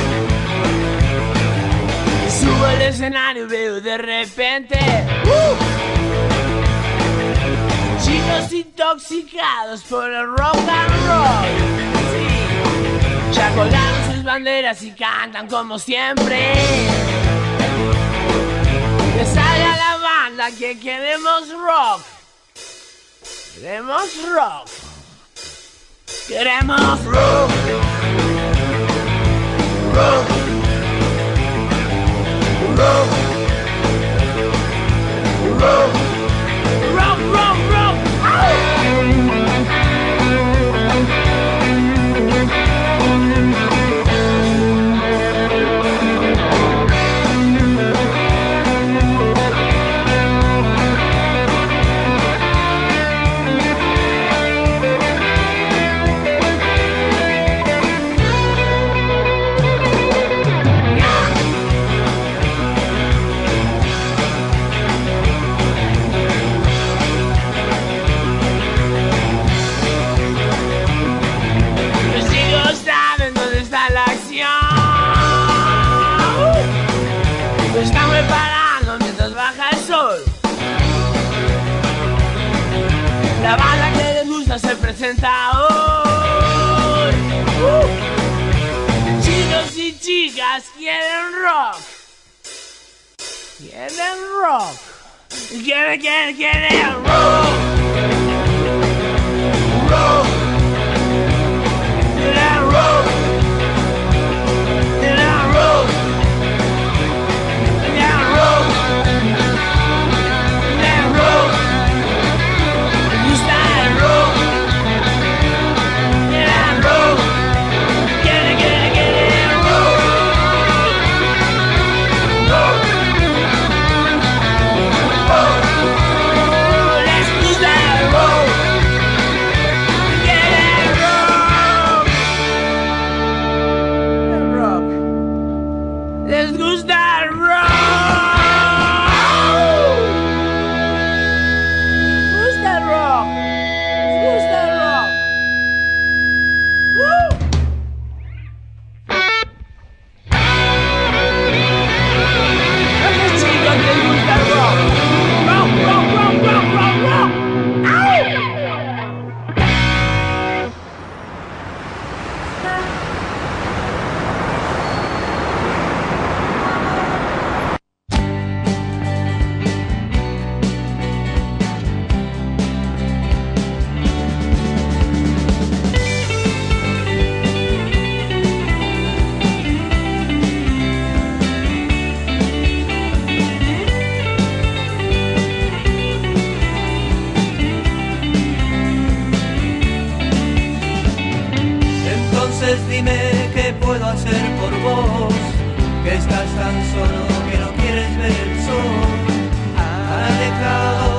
Speaker 15: Al escenario veo de repente. ¡uh! Chicos intoxicados por el rock and roll. Ya colgaron sus banderas y cantan como siempre. Que salga la banda que queremos rock. Queremos rock. Queremos rock. Rock. Rock. Rock. Presenta hoy. Uh. Chicos y chicas quieren rock. Quieren rock. Quieren, quieren, quieren rock. Rock.
Speaker 16: estás tan solo que no quieres ver el sol. Ha
Speaker 17: dejado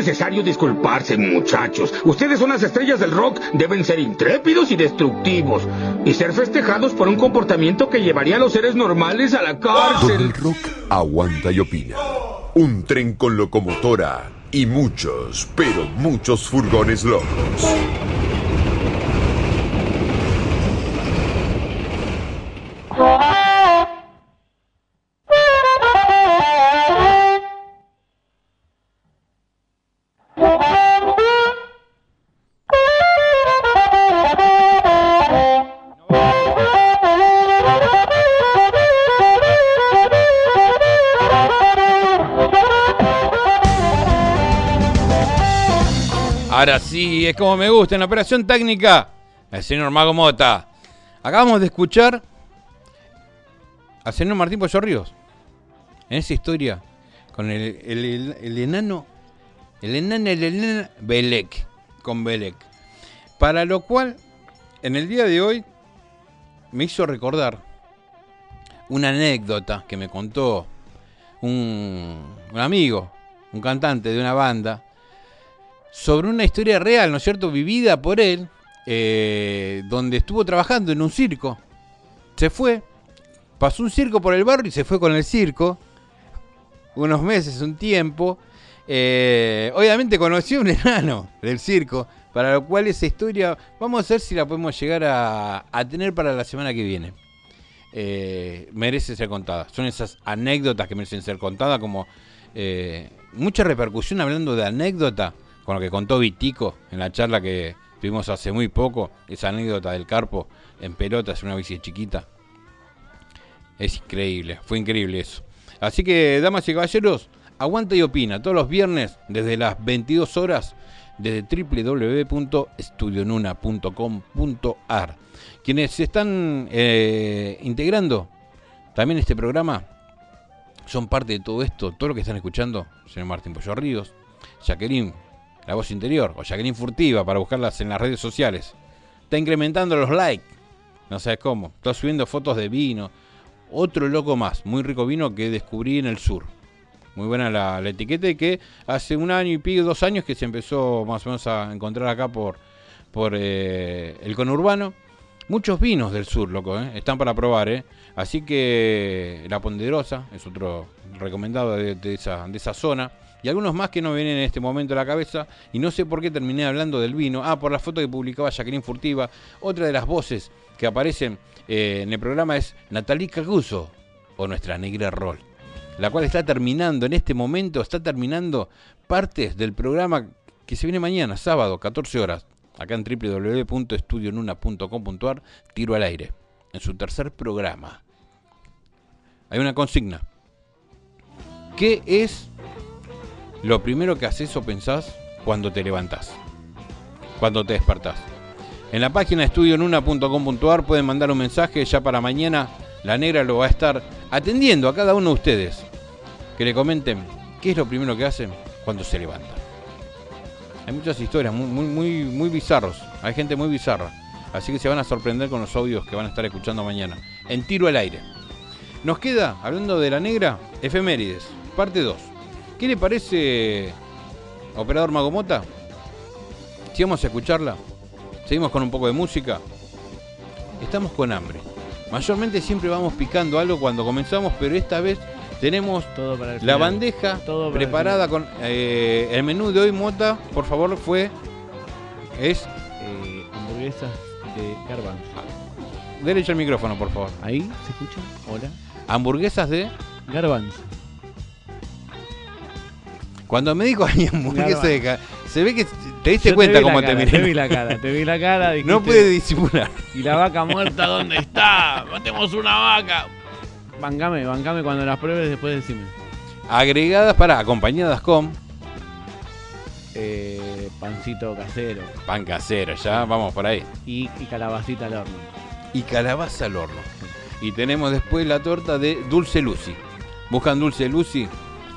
Speaker 17: Es necesario disculparse, muchachos. Ustedes son las estrellas del rock, deben ser intrépidos y destructivos. Y ser festejados por un comportamiento que llevaría a los seres normales a la cárcel.
Speaker 10: El rock aguanta y opina. Un tren con locomotora y muchos, pero muchos furgones locos.
Speaker 11: es como me gusta. En la operación técnica, el señor Mago Mota. Acabamos de escuchar al señor Martín Pollo Ríos. En esa historia, con el, el, el, enano, el enano, el enano, Belek, con Belek. Para lo cual, en el día de hoy, me hizo recordar una anécdota que me contó un, un amigo, un cantante de una banda, sobre una historia real, ¿no es cierto?, vivida por él, eh, donde estuvo trabajando en un circo. Se fue, pasó un circo por el barrio y se fue con el circo, unos meses, un tiempo. Eh, obviamente conoció a un enano del circo, para lo cual esa historia, vamos a ver si la podemos llegar a, tener para la semana que viene. Eh, merece ser contada. Son esas anécdotas que merecen ser contadas, como mucha repercusión hablando de anécdota, con lo que contó Vitico en la charla que tuvimos hace muy poco, esa anécdota del carpo en pelotas en una bici chiquita. Es increíble, fue increíble eso. Así que, damas y caballeros, aguanta y opina todos los viernes desde las 22 horas desde www.estudionuna.com.ar. Quienes se están eh, integrando también este programa son parte de todo esto, todo lo que están escuchando, señor Martín Pollo Ríos, Jacqueline, la voz interior, o Jacqueline Furtiva, para buscarlas en las redes sociales. Está incrementando los likes, no sabes cómo. Está subiendo fotos de vino. Otro loco más, muy rico vino que descubrí en el sur. Muy buena la, etiqueta y que hace un año y pico, dos años que se empezó más o menos a encontrar acá por, por eh, el conurbano. Muchos vinos del sur, loco, ¿eh? están para probar, ¿eh? Así que la Ponderosa es otro recomendado de esa, de esa zona. Y algunos más que no vienen en este momento a la cabeza. Y no sé por qué terminé hablando del vino. Ah, por la foto que publicaba Jacqueline Furtiva. Otra de las voces que aparecen eh, en el programa es Natalie Caguso, o nuestra negra rol. La cual está terminando en este momento, está terminando partes del programa que se viene mañana, sábado, 14 horas, acá en www.estudionuna.com.ar, tiro al aire, en su tercer programa. Hay una consigna. ¿Qué es lo primero que haces o pensás cuando te levantás? Cuando te despertás. En la página estudionuna.com.ar pueden mandar un mensaje ya para mañana. La negra lo va a estar atendiendo a cada uno de ustedes. Que le comenten qué es lo primero que hacen cuando se levantan. Hay muchas historias muy, muy, muy, muy bizarros. Hay gente muy bizarra. Así que se van a sorprender con los audios que van a estar escuchando mañana. En tiro al aire. Nos queda, hablando de la negra, efemérides, parte 2. ¿Qué le parece, operador Magomota? Si vamos a escucharla, seguimos con un poco de música. Estamos con hambre. Mayormente siempre vamos picando algo cuando comenzamos, pero esta vez tenemos
Speaker 13: Todo para el
Speaker 11: la
Speaker 13: final.
Speaker 11: bandeja
Speaker 13: Todo para el
Speaker 11: preparada con eh, el menú de hoy, Mota. Por favor, fue es
Speaker 13: Eh, hamburguesas de garbanzo.
Speaker 11: derecho al micrófono, por favor.
Speaker 13: ¿Ahí se escucha? Hola.
Speaker 11: Hamburguesas de
Speaker 13: Garbanzo.
Speaker 11: Cuando me dijo ahí hamburguesa de ca- se ve que te diste
Speaker 13: Yo
Speaker 11: cuenta
Speaker 13: la
Speaker 11: cómo te
Speaker 13: cara,
Speaker 11: miré.
Speaker 13: Te vi la cara, te vi la cara. dijiste,
Speaker 11: No puede disimular.
Speaker 13: ¿Y la vaca muerta dónde está? Matemos una vaca. Bancame, bancame cuando las pruebes, después decime.
Speaker 11: Agregadas para acompañadas con
Speaker 13: Eh, pancito casero.
Speaker 11: pan casero, ya vamos por ahí.
Speaker 13: Y, y calabacita al horno.
Speaker 11: Y calabaza al horno. Y tenemos después la torta de Dulce Lucy. Buscan Dulce Lucy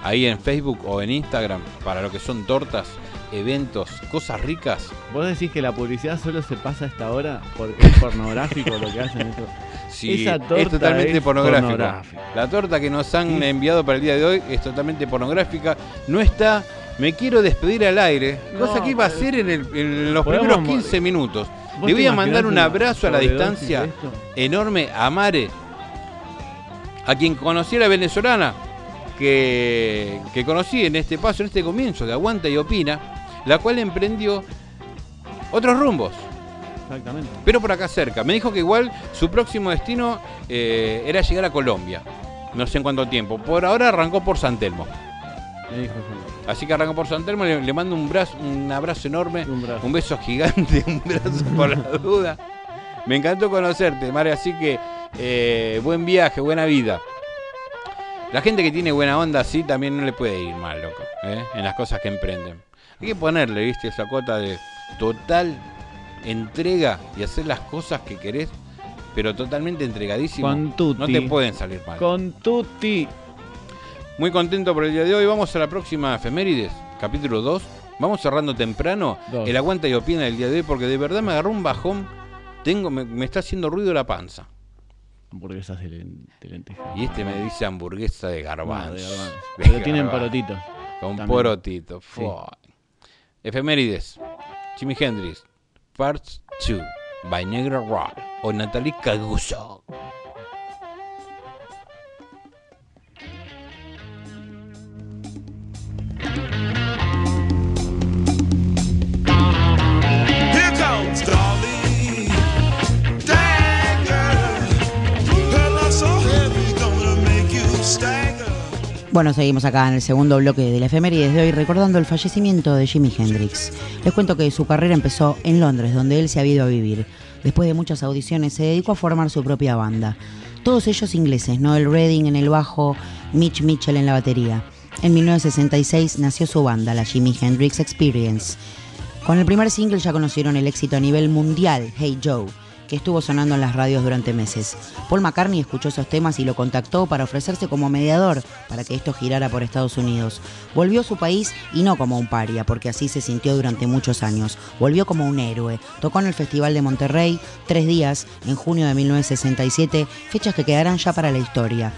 Speaker 11: ahí en Facebook o en Instagram para lo que son tortas, eventos, cosas ricas.
Speaker 13: ¿Vos decís que la publicidad solo se pasa a esta hora porque es pornográfico lo que hacen esto?
Speaker 11: Sí,
Speaker 13: Esa torta
Speaker 11: es totalmente
Speaker 13: es pornográfica.
Speaker 11: La torta que nos han enviado para el día de hoy es totalmente pornográfica. No está. Me quiero despedir al aire,
Speaker 13: No,
Speaker 11: cosa que iba a hacer en, el- en los primeros 15 minutos.
Speaker 13: ¿Vos
Speaker 11: Le voy a mandar un abrazo a la distancia enorme a Mare, a quien conocí a la venezolana, que, que conocí en este paso, en este comienzo de Aguanta y Opina, la cual emprendió otros rumbos.
Speaker 13: Exactamente.
Speaker 11: Pero por acá cerca. Me dijo que igual su próximo destino eh, era llegar a Colombia. No sé en cuánto tiempo. Por ahora arrancó por San Telmo.
Speaker 13: Me dijo eso.
Speaker 11: Así que arrancó por San Telmo. Le, le mando un, brazo, un abrazo enorme.
Speaker 13: Un brazo.
Speaker 11: beso gigante. Un brazo por la duda. Me encantó conocerte, Mare. Así que eh, buen viaje, buena vida. La gente que tiene buena onda así también no le puede ir mal, loco. ¿eh? En las cosas que emprenden. Hay que ponerle, viste, esa cuota de total entrega y hacer las cosas que querés, pero totalmente entregadísimo.
Speaker 13: Con tutti.
Speaker 11: No te pueden salir mal.
Speaker 13: Con tutti.
Speaker 11: Muy contento por el día de hoy. Vamos a la próxima efemérides, capítulo 2. Vamos cerrando temprano
Speaker 13: Dos.
Speaker 11: el aguanta y opina del día de hoy porque de verdad me agarró un bajón. Tengo, me, me está haciendo ruido la panza.
Speaker 13: Hamburguesas de, len- de lenteja.
Speaker 11: Y este me dice hamburguesa de garbanzo.
Speaker 13: No, de garbanzo.
Speaker 11: De
Speaker 13: Pero tienen porotitos.
Speaker 11: Con
Speaker 13: También.
Speaker 11: porotito.
Speaker 13: Sí.
Speaker 11: Efemérides. Jimi Hendrix. Parts 2. By Negra Rock. O Natalie Caguso.
Speaker 6: Bueno, seguimos acá en el segundo bloque de la efemérides de hoy recordando el fallecimiento de Jimi Hendrix. Les cuento que su carrera empezó en Londres, donde él se había ido a vivir. Después de muchas audiciones se dedicó a formar su propia banda. Todos ellos ingleses, Noel Redding en el bajo, Mitch Mitchell en la batería. En 1966 nació su banda, la Jimi Hendrix Experience. Con el primer single ya conocieron el éxito a nivel mundial, Hey Joe, estuvo sonando en las radios durante meses. Paul McCartney escuchó esos temas y lo contactó para ofrecerse como mediador para que esto girara por Estados Unidos. Volvió a su país y no como un paria, porque así se sintió durante muchos años. Volvió como un héroe. Tocó en el Festival de Monterrey tres días en junio de 1967, fechas que quedarán ya para la historia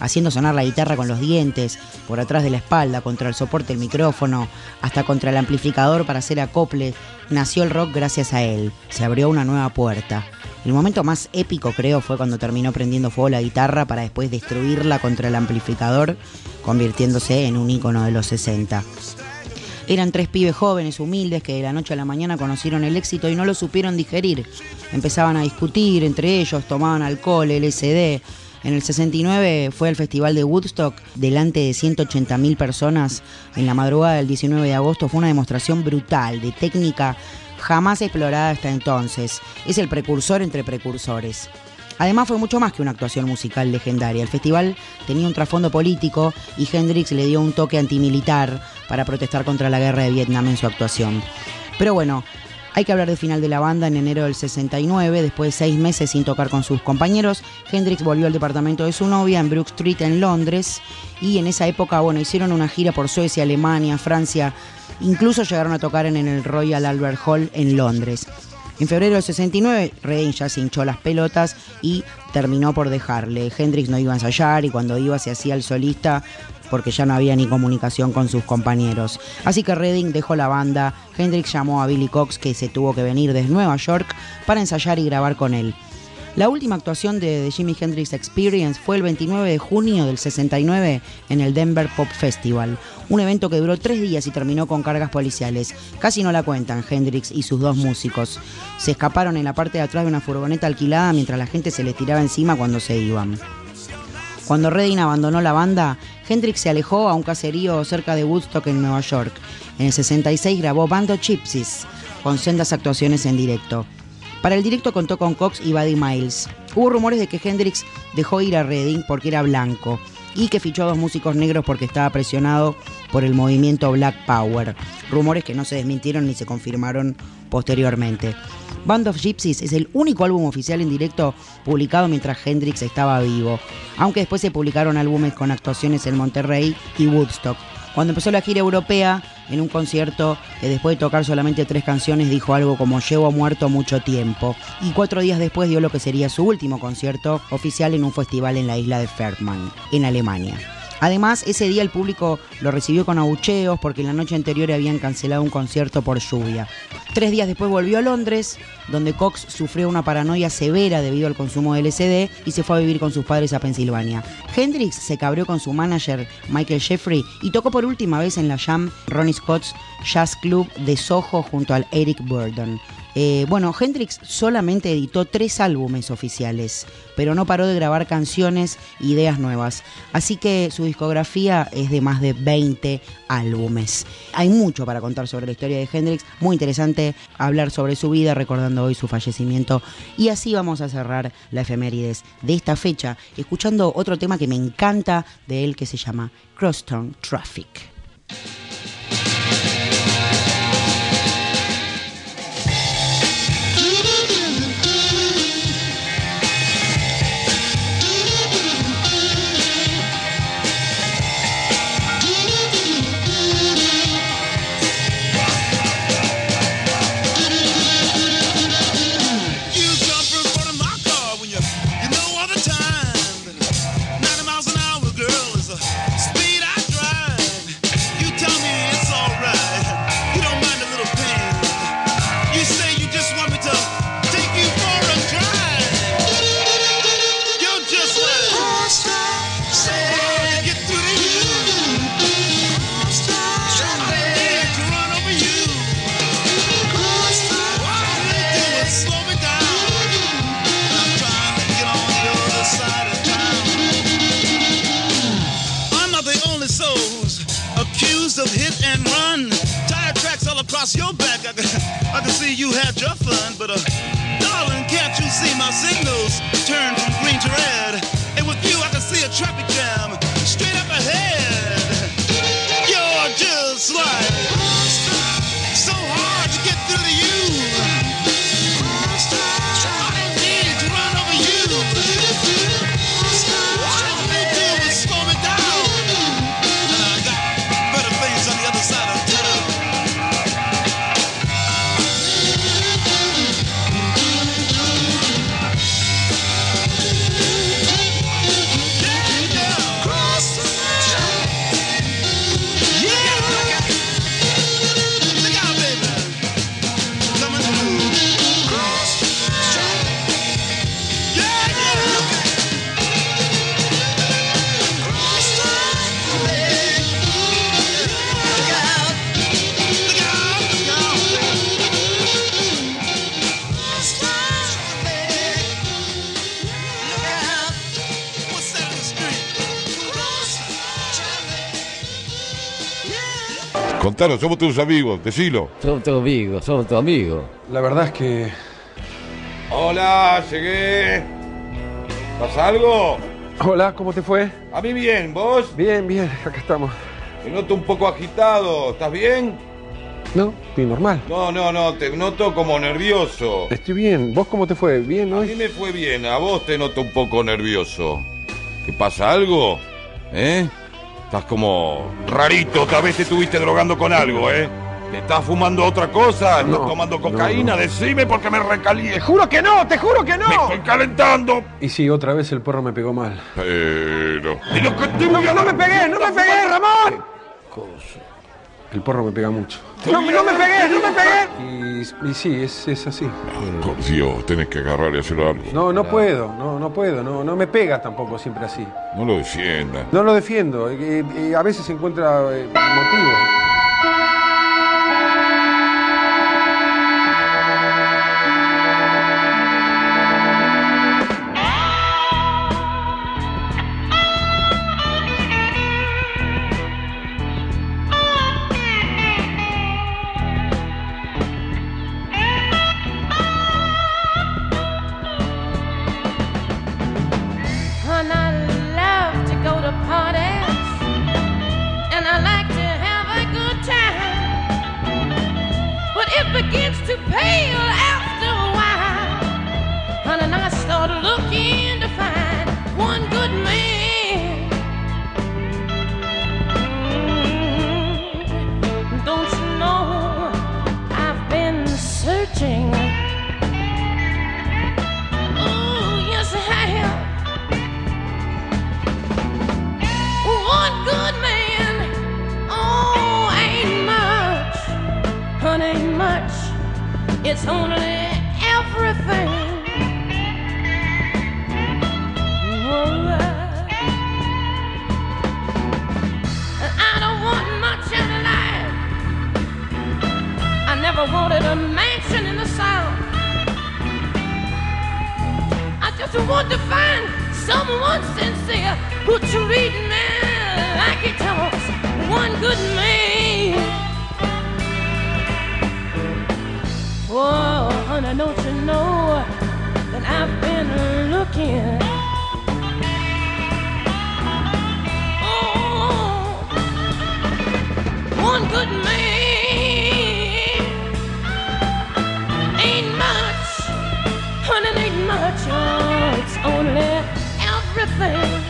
Speaker 6: haciendo sonar la guitarra con los dientes, por atrás de la espalda, contra el soporte del micrófono, hasta contra el amplificador para hacer acople. Nació el rock gracias a él. Se abrió una nueva puerta. El momento más épico, creo, fue cuando terminó prendiendo fuego la guitarra para después destruirla contra el amplificador, convirtiéndose en un ícono de los 60. Eran tres pibes jóvenes, humildes, que de la noche a la mañana conocieron el éxito y no lo supieron digerir. Empezaban a discutir entre ellos, tomaban alcohol, LSD. En el 69 fue al Festival de Woodstock delante de 180.000 personas. En la madrugada del 19 de agosto fue una demostración brutal de técnica jamás explorada hasta entonces. Es el precursor entre precursores. Además fue mucho más que una actuación musical legendaria. El festival tenía un trasfondo político y Hendrix le dio un toque antimilitar para protestar contra la guerra de Vietnam en su actuación. Pero bueno, hay que hablar del final de la banda en enero del 69, después de seis meses sin tocar con sus compañeros. Hendrix volvió al departamento de su novia en Brook Street en Londres y en esa época, bueno, hicieron una gira por Suecia, Alemania, Francia, incluso llegaron a tocar en el Royal Albert Hall en Londres. En febrero del 69, Redding ya se hinchó las pelotas y terminó por dejarle. Hendrix no iba a ensayar y cuando iba se hacía el solista porque ya no había ni comunicación con sus compañeros. Así que Redding dejó la banda, Hendrix llamó a Billy Cox que se tuvo que venir desde Nueva York para ensayar y grabar con él. La última actuación de The Jimi Hendrix Experience fue el 29 de junio del 69 en el Denver Pop Festival, un evento que duró tres días y terminó con cargas policiales. Casi no la cuentan Hendrix y sus dos músicos. Se escaparon en la parte de atrás de una furgoneta alquilada mientras la gente se les tiraba encima cuando se iban. Cuando Redding abandonó la banda, Hendrix se alejó a un caserío cerca de Woodstock en Nueva York. En el 66 grabó Bando Gypsies, con sendas actuaciones en directo. Para el directo contó con Cox y Buddy Miles. Hubo rumores de que Hendrix dejó ir a Redding porque era blanco y que fichó a dos músicos negros porque estaba presionado por el movimiento Black Power. Rumores que no se desmintieron ni se confirmaron posteriormente. Band of Gypsies es el único álbum oficial en directo publicado mientras Hendrix estaba vivo, aunque después se publicaron álbumes con actuaciones en Monterrey y Woodstock. Cuando empezó la gira europea, en un concierto, que después de tocar solamente tres canciones, dijo algo como llevo muerto mucho tiempo. Y cuatro días después dio lo que sería su último concierto oficial en un festival en la isla de Fertman, en Alemania. Además, ese día el público lo recibió con abucheos porque la noche anterior habían cancelado un concierto por lluvia. Tres días después volvió a Londres, donde Cox sufrió una paranoia severa debido al consumo de LSD y se fue a vivir con sus padres a Pensilvania. Hendrix se cabreó con su manager Michael Jeffrey y tocó por última vez en la Jam Ronnie Scott's Jazz Club de Soho junto al Eric Burdon. Eh, bueno, Hendrix solamente editó tres álbumes oficiales, pero no paró de grabar canciones ideas nuevas. Así que su discografía es de más de 20 álbumes. Hay mucho para contar sobre la historia de Hendrix, muy interesante hablar sobre su vida, recordando hoy su fallecimiento. Y así vamos a cerrar la efemérides de esta fecha, escuchando otro tema que me encanta de él que se llama Crosstown Traffic.
Speaker 18: Contanos, somos tus amigos, decilo.
Speaker 19: Somos tus amigos, somos tus amigos.
Speaker 20: La verdad es que
Speaker 18: Hola, llegué. ¿Pasa algo?
Speaker 20: Hola, ¿cómo te fue?
Speaker 18: A mí bien, ¿vos?
Speaker 20: Bien, bien, acá estamos.
Speaker 18: Te noto un poco agitado, ¿estás bien?
Speaker 20: No, estoy normal.
Speaker 18: No, no, no, te noto como nervioso.
Speaker 20: Estoy bien. ¿Vos cómo te fue? ¿Bien
Speaker 18: A
Speaker 20: hoy?
Speaker 18: mí me fue bien, a vos te noto un poco nervioso. ¿Qué pasa algo? ¿Eh? Estás como rarito, otra vez te estuviste drogando con algo, ¿eh? ¿Te estás fumando otra cosa? ¿Estás
Speaker 20: No,
Speaker 18: tomando cocaína?
Speaker 20: no.
Speaker 18: Decime porque me recaliente.
Speaker 20: ¡Te juro que no! ¡Te juro que no!
Speaker 18: ¡Me estoy calentando!
Speaker 20: Y sí, otra vez el porro me pegó mal.
Speaker 18: Pero... ¡Y lo que te
Speaker 20: ¡No, me pegué! ¡No me pegué, Ramón! El porro me pega mucho. ¡No, no me pegué! ¡No me pegué! Y, y sí, es, es así.
Speaker 18: Por Dios, tenés que agarrar y hacer algo.
Speaker 20: No, no puedo, no, no puedo, no, no me pega tampoco siempre así.
Speaker 18: No lo defiendas.
Speaker 20: No lo defiendo, eh, eh, a veces encuentra eh, motivo.
Speaker 21: Want to find someone sincere who treat me like he talks. One good man. Oh, honey, don't you know that I've been looking? Oh, one good man ain't much. Honey, ain't much, oh, only everything.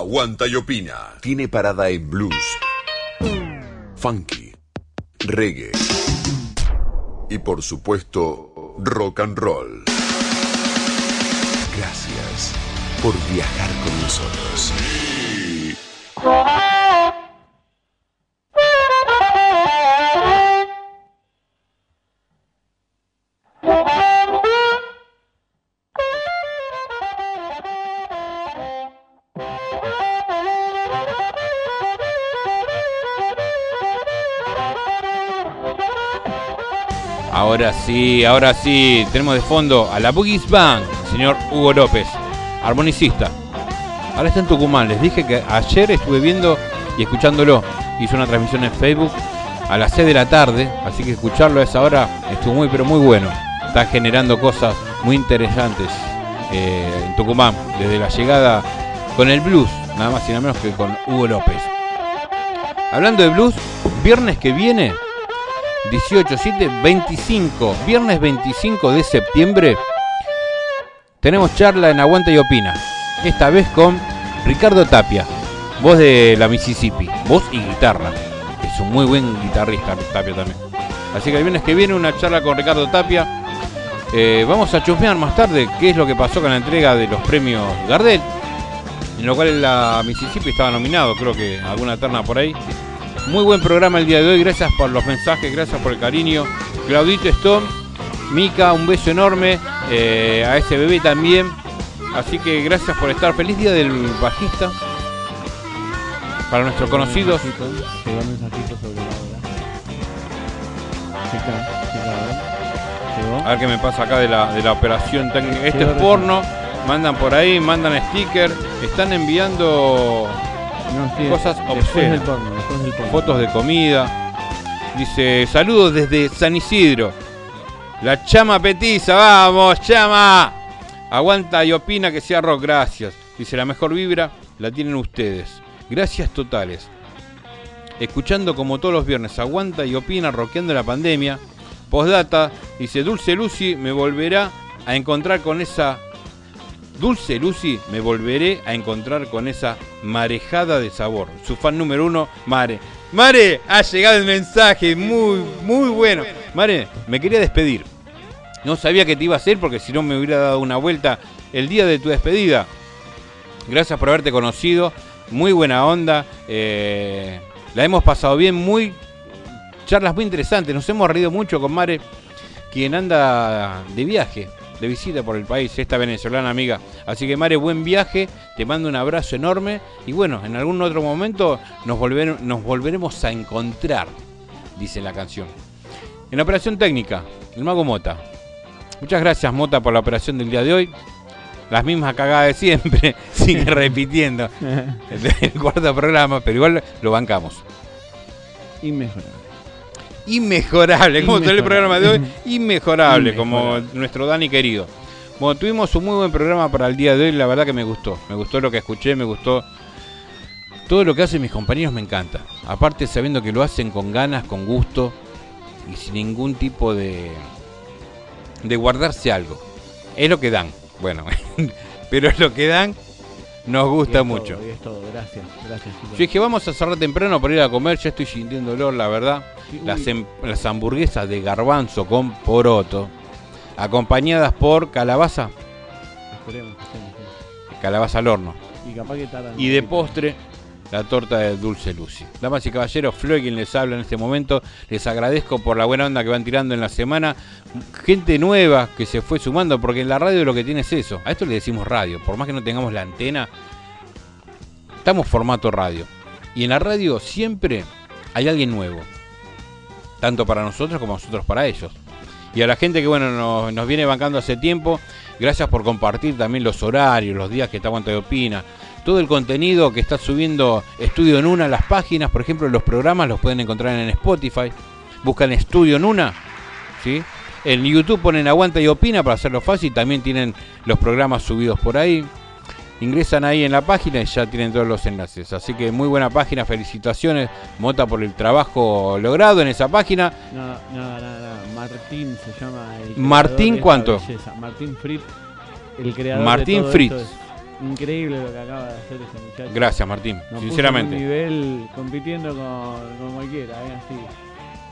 Speaker 10: Aguanta y opina. Tiene parada en blues, funky, reggae y por supuesto rock and roll. Gracias por viajar con nosotros.
Speaker 11: Ahora sí, ahora sí, tenemos de fondo a la Boogies Band, señor Hugo López, armonicista. Ahora está en Tucumán, les dije que ayer estuve viendo y escuchándolo. Hizo una transmisión en Facebook a las 6 de la tarde, así que escucharlo a esa hora estuvo muy, pero muy bueno. Está generando cosas muy interesantes eh, en Tucumán, desde la llegada con el blues, nada más y nada menos que con Hugo López. Hablando de blues, viernes que viene 18, 7, 25, viernes 25 de septiembre, tenemos charla en Aguanta y Opina. Esta vez con Ricardo Tapia, voz de la Mississippi, voz y guitarra. Es un muy buen guitarrista Tapia también. Así que el viernes que viene una charla con Ricardo Tapia. Eh, vamos a chusmear más tarde qué es lo que pasó con la entrega de los premios Gardel, en lo cual la Mississippi estaba nominado, creo que alguna terna por ahí. Muy buen programa el día de hoy, gracias por los mensajes, gracias por el cariño. Claudito Stone, Mica, un beso enorme, eh, a ese bebé también. Así que gracias por estar. Feliz día del bajista. Para nuestros conocidos.
Speaker 13: Llegó un mensajito sobre la hora. A ver. Llegó.
Speaker 11: A ver qué me pasa acá de la, de la operación técnica. Este es porno. Mandan por ahí, mandan sticker. Están enviando
Speaker 13: No, sí,
Speaker 11: cosas obscenas.
Speaker 13: del porno, del porno.
Speaker 11: Fotos de comida. Dice, saludos desde San Isidro. La chama petiza, vamos, chama. Aguanta y opina que sea rock, gracias. Dice, la mejor vibra la tienen ustedes. Gracias totales. Escuchando como todos los viernes, aguanta y opina, rockeando la pandemia. Postdata, dice, Dulce Lucy me volverá a encontrar con esa... Dulce Lucy me volveré a encontrar con esa marejada de sabor. Su fan número uno, Mare. Mare, ha llegado el mensaje, muy, muy bueno. Mare, me quería despedir. No sabía que te iba a hacer porque si no me hubiera dado una vuelta el día de tu despedida. Gracias por haberte conocido. Muy buena onda. eh, la hemos pasado bien. Muy charlas muy interesantes. Nos hemos reído mucho con Mare, quien anda de viaje, de visita por el país, esta venezolana amiga. Así que Mare, buen viaje. Te mando un abrazo enorme. Y bueno, en algún otro momento nos, volver- nos volveremos a encontrar, dice la canción. En la operación técnica, el mago Mota. Muchas gracias, Mota, por la operación del día de hoy. Las mismas cagadas de siempre, sigue repitiendo el cuarto programa, pero igual lo bancamos.
Speaker 13: Inmejorable.
Speaker 11: Inmejorable, como todo el programa de hoy, inmejorable, como
Speaker 13: Inmejorable.
Speaker 11: nuestro Dani querido. Bueno, tuvimos un muy buen programa para el día de hoy, la verdad que me gustó. Me gustó lo que escuché, me gustó todo lo que hacen mis compañeros, me encanta. Aparte, sabiendo que lo hacen con ganas, con gusto y sin ningún tipo de, de guardarse algo. Es lo que dan, bueno, pero es lo que dan Nos gusta mucho.
Speaker 13: todo, y es todo. Gracias, gracias.
Speaker 11: Yo dije, vamos a cerrar temprano para ir a comer, ya estoy sintiendo olor, la verdad.
Speaker 13: Sí,
Speaker 11: Las,
Speaker 13: uy.
Speaker 11: em- las hamburguesas de garbanzo con poroto, acompañadas por calabaza,
Speaker 13: Esperemos que estén, sí.
Speaker 11: calabaza al horno.
Speaker 13: Y capaz que.
Speaker 11: Y de postre, la torta de Dulce Lucy. Damas y caballeros, Floyd quien les habla en este momento. Les agradezco por la buena onda que van tirando en la semana. Gente nueva que se fue sumando, porque en la radio lo que tiene es eso. A esto le decimos radio. Por más que no tengamos la antena, estamos formato radio. Y en la radio siempre hay alguien nuevo. Tanto para nosotros como nosotros para ellos. Y a la gente que bueno nos, nos viene bancando hace tiempo, gracias por compartir también los horarios, los días que está Aguanta y Opina, todo el contenido que está subiendo Estudio en Una, las páginas, por ejemplo, los programas los pueden encontrar en Spotify. Buscan Estudio en Una, ¿sí? En YouTube ponen Aguanta y Opina para hacerlo fácil, también tienen los programas subidos por ahí. Ingresan ahí en la página y ya tienen todos los enlaces. Así que muy buena página, felicitaciones Mota por el trabajo logrado en esa página.
Speaker 13: No, no, no, no. Martín se llama. el
Speaker 11: Martín, ¿cuánto?
Speaker 13: Martín Fritz, el creador
Speaker 11: Martín
Speaker 13: de todo
Speaker 11: Fritz.
Speaker 13: esto. Es increíble lo que acaba de hacer ese muchacho.
Speaker 11: Gracias, Martín,
Speaker 13: Nos puso
Speaker 11: sinceramente.
Speaker 13: en un nivel compitiendo con, con cualquiera, ¿eh? Así.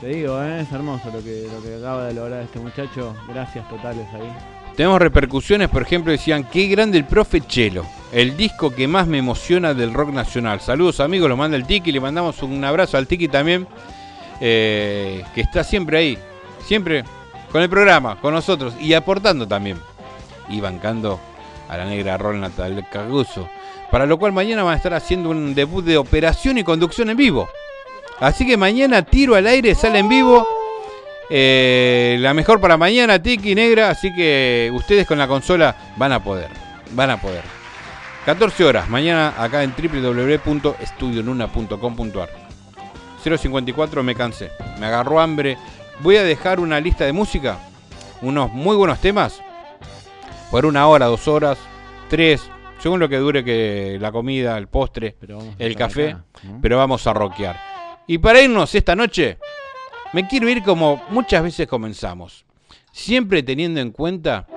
Speaker 13: Te digo, ¿eh? es hermoso lo que, lo que acaba de lograr este muchacho. Gracias totales ahí.
Speaker 11: Tenemos repercusiones, por ejemplo, decían, qué grande el profe Chelo, el disco que más me emociona del rock nacional. Saludos amigos, lo manda el Tiki, le mandamos un abrazo al Tiki también, eh, que está siempre ahí, siempre con el programa, con nosotros y aportando también. Y bancando a la negra rol Natal Caguso. Para lo cual mañana van a estar haciendo un debut de operación y conducción en vivo. Así que mañana tiro al aire, sale en vivo. Eh, la mejor para mañana, Tiki Negra. Así que ustedes con la consola van a poder. Van a poder. 14 horas, mañana acá en www.estudionuna.com.ar 054 me cansé, me agarró hambre. Voy a dejar una lista de música, unos muy buenos temas, por una hora, dos horas, tres, según lo que dure que la comida, el postre, el café,
Speaker 13: acá, ¿no?
Speaker 11: pero vamos a rockear. Y para irnos esta noche, me quiero ir como muchas veces comenzamos, siempre teniendo en cuenta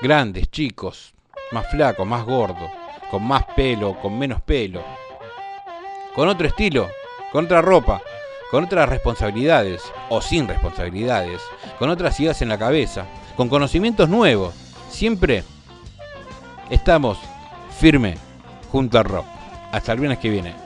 Speaker 11: grandes, chicos, más flacos, más gordos, con más pelo, con menos pelo, con otro estilo, con otra ropa, con otras responsabilidades o sin responsabilidades, con otras ideas en la cabeza, con conocimientos nuevos. Siempre estamos firme junto al rock. Hasta el viernes que viene.